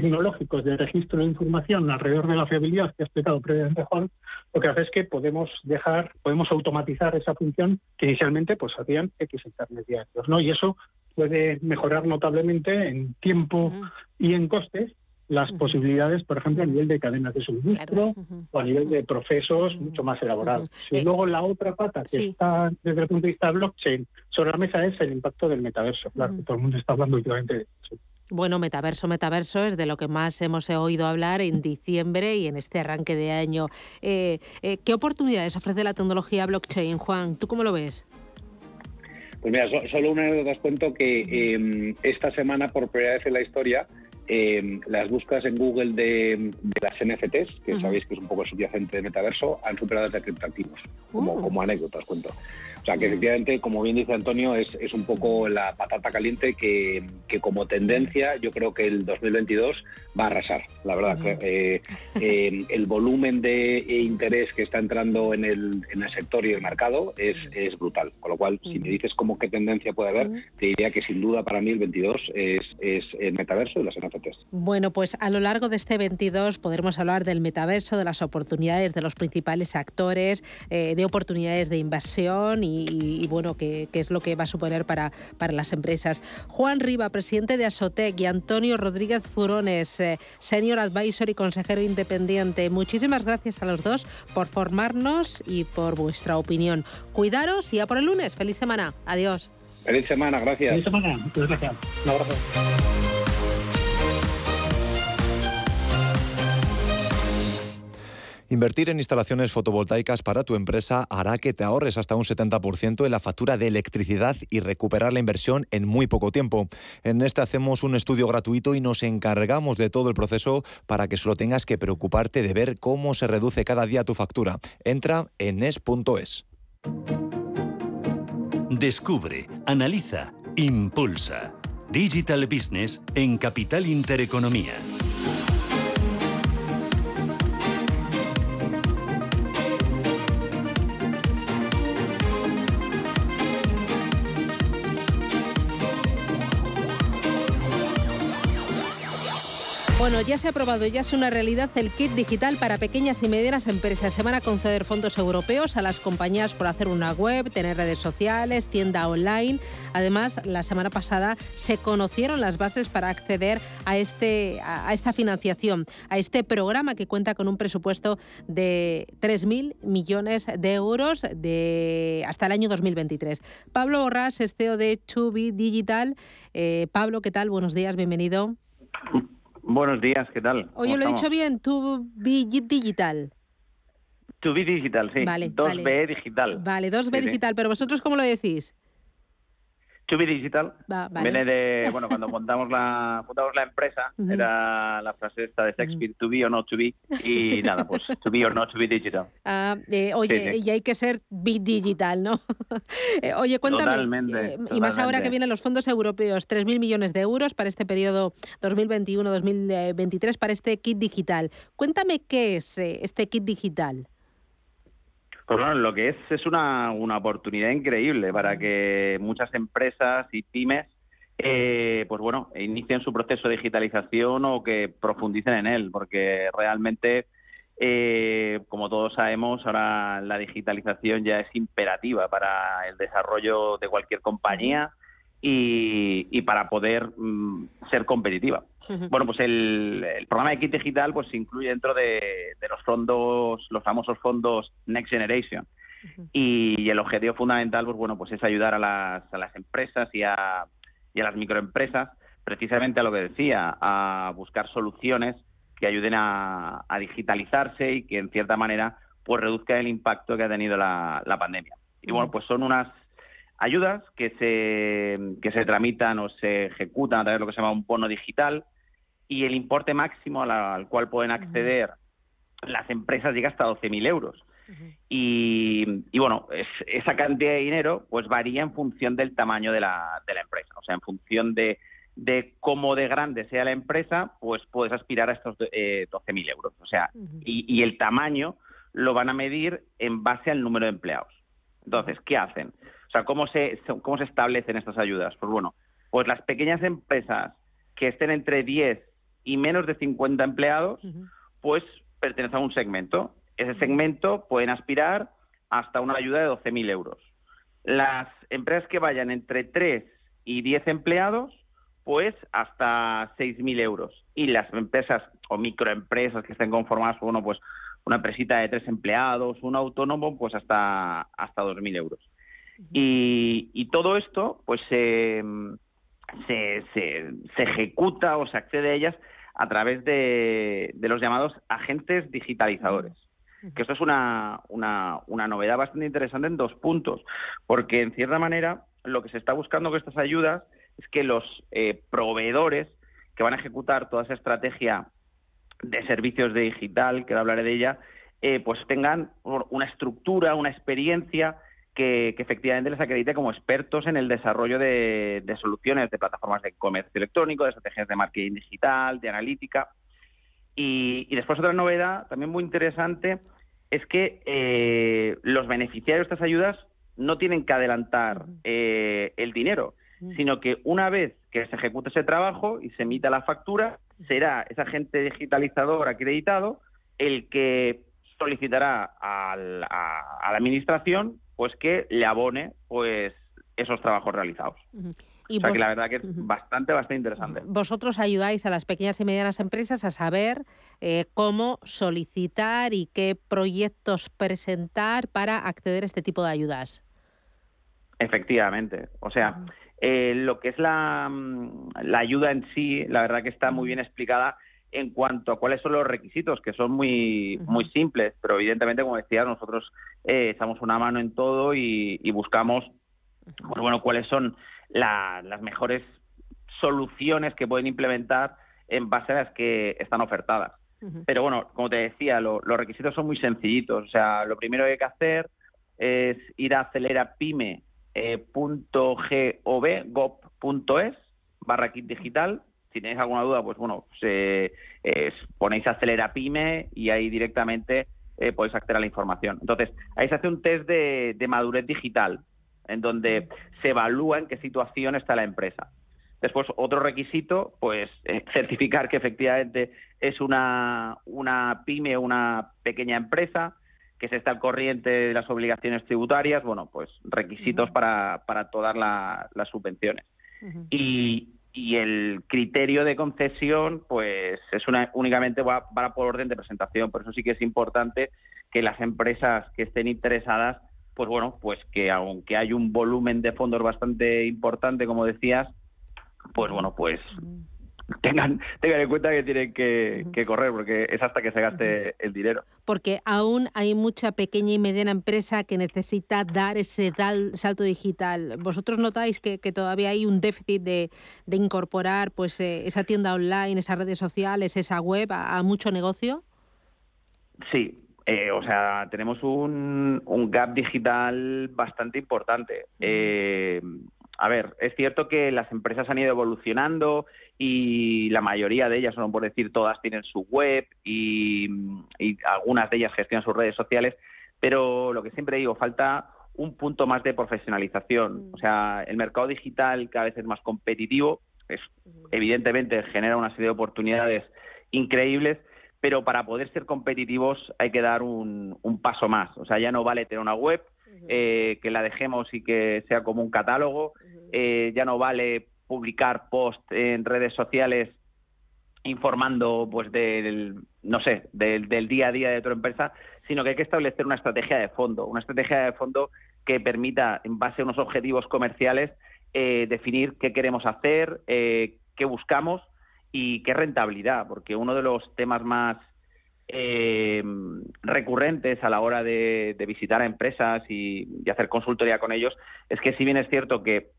tecnológicos de registro de información alrededor de la fiabilidad que ha explicado previamente Juan, lo que hace es que podemos dejar, podemos automatizar esa función que inicialmente pues hacían X intermediarios, ¿no? Y eso puede mejorar notablemente en tiempo y en costes las posibilidades, por ejemplo, a nivel de cadenas de suministro o a nivel de procesos mucho más elaborados. Y eh, luego la otra pata que está desde el punto de vista de blockchain sobre la mesa es el impacto del metaverso. Claro, todo el mundo está hablando últimamente de eso. Bueno, metaverso, metaverso es de lo que más hemos oído hablar en diciembre y en este arranque de año. Eh, eh, ¿Qué oportunidades ofrece la tecnología blockchain, Juan? ¿Tú cómo lo ves? Pues mira, solo una vez os cuento que em, esta semana, por primera vez en la historia, em, las búsquedas en Google de, las NFTs, que sabéis que es un poco subyacente de metaverso, han superado las de criptoactivos, como, uh. como anécdota os cuento. O sea, que efectivamente, como bien dice Antonio, es, es un poco la patata caliente que, que, como tendencia yo creo que el 2022 va a arrasar, la verdad. Eh, eh, el volumen de interés que está entrando en el, en el sector y el mercado es, es brutal. Con lo cual, si me dices cómo qué tendencia puede haber, te diría que sin duda para mí el 22 es, es el metaverso y las NFTs. Bueno, pues a lo largo de este 22 podremos hablar del metaverso, de las oportunidades de los principales actores, eh, de oportunidades de inversión y y, bueno, qué, es lo que va a suponer para, para las empresas. Juan Riva, presidente de Asotec y Antonio Rodríguez Furones, eh, senior advisor y consejero independiente. Muchísimas gracias a los dos por formarnos y por vuestra opinión. Cuidaros y ya por el lunes. Feliz semana. Adiós. Feliz semana, gracias. Feliz semana. Gracias. Un abrazo. Invertir en instalaciones fotovoltaicas para tu empresa hará que te ahorres hasta un 70% en la factura de electricidad y recuperar la inversión en muy poco tiempo. En este hacemos un estudio gratuito y nos encargamos de todo el proceso para que solo tengas que preocuparte de ver cómo se reduce cada día tu factura. Entra en es.es. Descubre, analiza, impulsa. Digital Business en Capital Intereconomía. Bueno, ya se ha aprobado, ya es una realidad el kit digital para pequeñas y medianas empresas. Se van a conceder fondos europeos a las compañías por hacer una web, tener redes sociales, tienda online. Además, la semana pasada se conocieron las bases para acceder a, este, a esta financiación, a este programa que cuenta con un presupuesto de 3.000 millones de euros de, hasta el año 2023. Pablo Borrás, CEO de 2 Digital. Eh, Pablo, ¿qué tal? Buenos días, bienvenido. Buenos días, ¿qué tal? Oye, lo he dicho bien, tu Digital. Tu Digital, sí. Vale, 2B Digital. Vale, 2B Digital, pero vosotros cómo lo decís? To digital. Viene de, bueno, cuando montamos la, montamos la empresa, era la frase esta de Shakespeare, to be or not to be, y nada, pues to be or not to be digital. Ah, eh, oye, y hay que ser be digital, ¿no? Eh, oye, cuéntame, totalmente, eh, y más ahora que vienen los fondos europeos, 3.000 millones de euros para este periodo 2021-2023 para este kit digital. Cuéntame qué es este kit digital. Pues bueno, lo que es es una, una oportunidad increíble para que muchas empresas y pymes eh, pues bueno, inicien su proceso de digitalización o que profundicen en él, porque realmente, eh, como todos sabemos, ahora la digitalización ya es imperativa para el desarrollo de cualquier compañía y, para poder mm, ser competitiva. Bueno, pues el, programa de Kit Digital pues se incluye dentro de, los fondos, los famosos fondos Next Generation. y, el objetivo fundamental, pues bueno, pues es ayudar a las, a las empresas y a, y a las microempresas, precisamente a lo que decía, a buscar soluciones que ayuden a, digitalizarse y que en cierta manera pues reduzcan el impacto que ha tenido la, la pandemia. Y bueno, pues son unas ayudas que se, que se tramitan o se ejecutan a través de lo que se llama un bono digital, y el importe máximo al cual pueden acceder las empresas llega hasta 12.000 euros. y, y, bueno, esa cantidad de dinero pues varía en función del tamaño de la, de la empresa, o sea, en función de, de cómo de grande sea la empresa, pues puedes aspirar a estos eh, 12.000 euros. O sea, y, y, el tamaño lo van a medir en base al número de empleados. Entonces, ¿qué hacen? O sea, ¿cómo se, cómo se establecen estas ayudas? Pues bueno, pues las pequeñas empresas que estén entre 10 y menos de 50 empleados, pues pertenecen a un segmento. Ese segmento pueden aspirar hasta una ayuda de 12.000 euros. Las empresas que vayan entre 3 y 10 empleados, pues hasta 6.000 euros. Y las empresas o microempresas que estén conformadas, bueno, pues una empresita de tres empleados, un autónomo, pues hasta, hasta 2.000 euros. Y, y, todo esto, pues se, se, se, ejecuta o se accede a ellas a través de, de los llamados agentes digitalizadores. Que esto es una, una, una novedad bastante interesante en dos puntos, porque en cierta manera lo que se está buscando con estas ayudas es que los eh, proveedores que van a ejecutar toda esa estrategia de servicios de digital, que hablaré de ella, eh, pues tengan una estructura, una experiencia que, efectivamente les acredite como expertos en el desarrollo de, soluciones de plataformas de comercio electrónico, de estrategias de marketing digital, de analítica. Y, después otra novedad también muy interesante es que eh, los beneficiarios de estas ayudas no tienen que adelantar eh, el dinero, sino que una vez que se ejecute ese trabajo y se emita la factura, será ese agente digitalizador acreditado el que solicitará a la administración pues que le abone pues esos trabajos realizados. Y o sea que la verdad que es bastante, bastante interesante. Vosotros ayudáis a las pequeñas y medianas empresas a saber eh, cómo solicitar y qué proyectos presentar para acceder a este tipo de ayudas. Efectivamente. O sea, eh, lo que es la, mm, la ayuda en sí, la verdad que está muy bien explicada en cuanto a cuáles son los requisitos, que son muy, muy simples, pero evidentemente, como decía, nosotros eh, echamos una mano en todo y, buscamos, pues bueno, cuáles son las mejores soluciones que pueden implementar en base a las que están ofertadas. Pero bueno, como te decía, los requisitos son muy sencillitos. O sea, lo primero que hay que hacer es ir a acelerapime.gov.es barra kit digital si tenéis alguna duda, pues bueno, se, eh, ponéis Acelera Pyme y ahí directamente eh, podéis acceder a la información. Entonces, ahí se hace un test de, madurez digital, en donde se evalúa en qué situación está la empresa. Después, otro requisito, pues eh, certificar que efectivamente es una, una pyme o una pequeña empresa, que se está al corriente de las obligaciones tributarias, bueno, pues requisitos para, para todas las subvenciones. y, y el criterio de concesión pues es una únicamente va, va, por orden de presentación. Por eso sí que es importante que las empresas que estén interesadas pues bueno pues que aunque hay un volumen de fondos bastante importante como decías pues bueno pues tengan, tengan en cuenta que tienen que, correr, porque es hasta que se gaste el dinero. Porque aún hay mucha pequeña y mediana empresa que necesita dar ese salto digital. ¿Vosotros notáis que, todavía hay un déficit de, incorporar pues eh, esa tienda online, esas redes sociales, esa web a, mucho negocio? Sí, eh, o sea, tenemos un, un, gap digital bastante importante. Eh, a ver, es cierto que las empresas han ido evolucionando y la mayoría de ellas, no por decir todas, tienen su web y, algunas de ellas gestionan sus redes sociales, pero lo que siempre digo, falta un punto más de profesionalización. Mm. O sea, el mercado digital cada vez es más competitivo, es, evidentemente genera una serie de oportunidades increíbles, pero para poder ser competitivos hay que dar un, paso más. O sea, ya no vale tener una web, eh, que la dejemos y que sea como un catálogo, eh, ya no vale publicar post en redes sociales informando pues del no sé del, día a día de tu empresa sino que hay que establecer una estrategia de fondo una estrategia de fondo que permita en base a unos objetivos comerciales eh, definir qué queremos hacer eh, qué buscamos y qué rentabilidad porque uno de los temas más eh, recurrentes a la hora de, visitar a empresas y, y hacer consultoría con ellos es que si bien es cierto que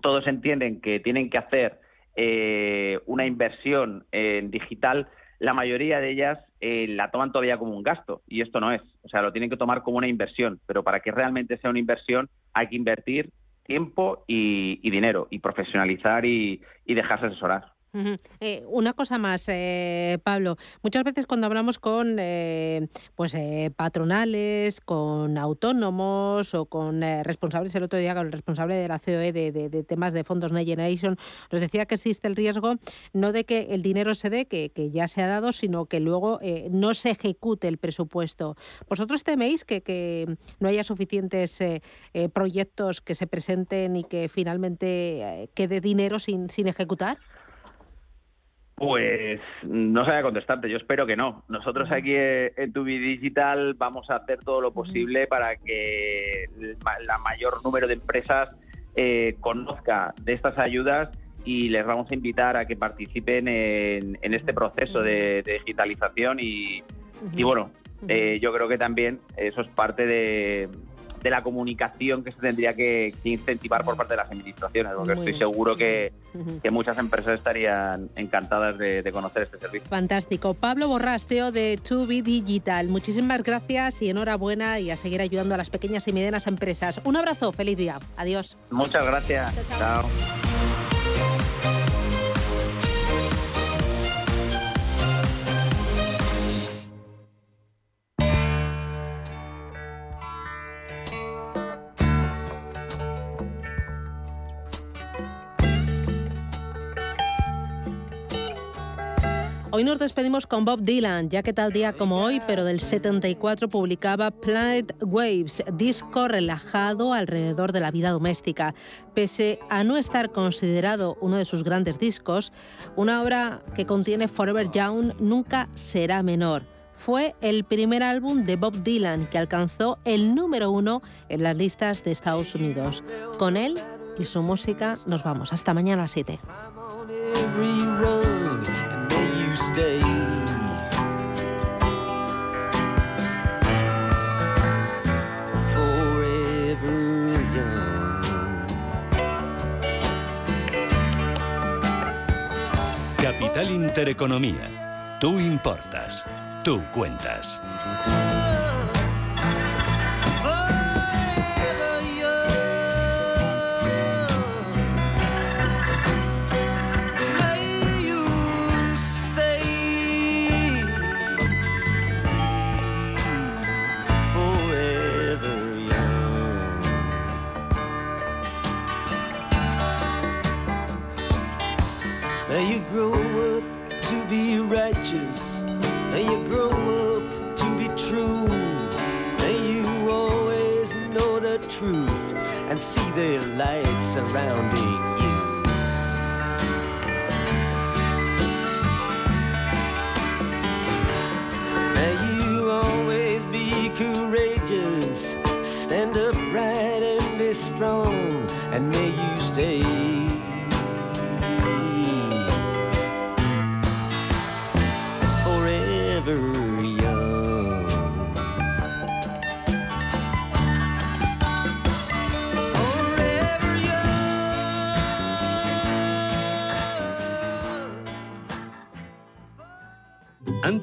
todos entienden que tienen que hacer eh, una inversión en digital, la mayoría de ellas eh, la toman todavía como un gasto y esto no es. O sea, lo tienen que tomar como una inversión, pero para que realmente sea una inversión hay que invertir tiempo y, dinero y profesionalizar y dejarse asesorar. Eh, una cosa más, eh, Pablo. Muchas veces cuando hablamos con eh, pues patronales, con autónomos o con responsables, el otro día con el responsable de la COE de, temas de fondos Next Generation, nos decía que existe el riesgo no de que el dinero se dé, que, ya se ha dado, sino que luego no se ejecute el presupuesto. ¿Vosotros teméis que, no haya suficientes proyectos que se presenten y que finalmente quede dinero sin, sin ejecutar? Pues no sabía contestarte, yo espero que no. Nosotros aquí en Tu Digital vamos a hacer todo lo posible para que el mayor número de empresas eh, conozca de estas ayudas y les vamos a invitar a que participen en, este proceso de, digitalización y, bueno, eh, yo creo que también eso es parte de, de la comunicación que se tendría que, incentivar por parte de las administraciones, porque estoy seguro que, muchas empresas estarían encantadas de, conocer este servicio. Fantástico. Pablo Borrasteo de 2B Digital, muchísimas gracias y enhorabuena y a seguir ayudando a las pequeñas y medianas empresas. Un abrazo, feliz día. Adiós. Muchas gracias. chao. Hoy nos despedimos con Bob Dylan, ya que tal día como hoy, pero del 74, publicaba Planet Waves, disco relajado alrededor de la vida doméstica. Pese a no estar considerado uno de sus grandes discos, una obra que contiene Forever Young nunca será menor fue el primer álbum de Bob Dylan que alcanzó el número uno en las listas de Estados Unidos. Con él y su música nos vamos. Hasta mañana a las 7. Capital Intereconomía. Tú importas. Tú cuentas.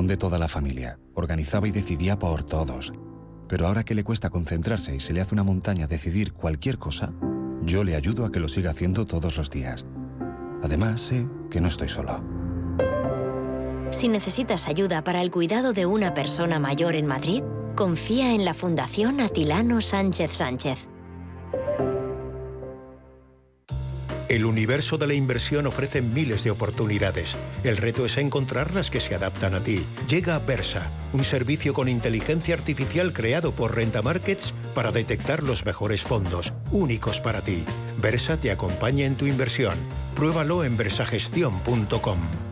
De toda la familia, organizaba y decidía por todos. Pero ahora que le cuesta concentrarse y se le hace una montaña decidir cualquier cosa, yo le ayudo a que lo siga haciendo todos los días. Además, sé que no estoy solo. Si necesitas ayuda para el cuidado de una persona mayor en Madrid, confía en la Fundación Atilano Sánchez Sánchez. El universo de la inversión ofrece miles de oportunidades. El reto es encontrar las que se adaptan a ti. Llega Versa, un servicio con inteligencia artificial creado por Renta Markets para detectar los mejores fondos, únicos para ti. Versa te acompaña en tu inversión. Pruébalo en versagestión.com.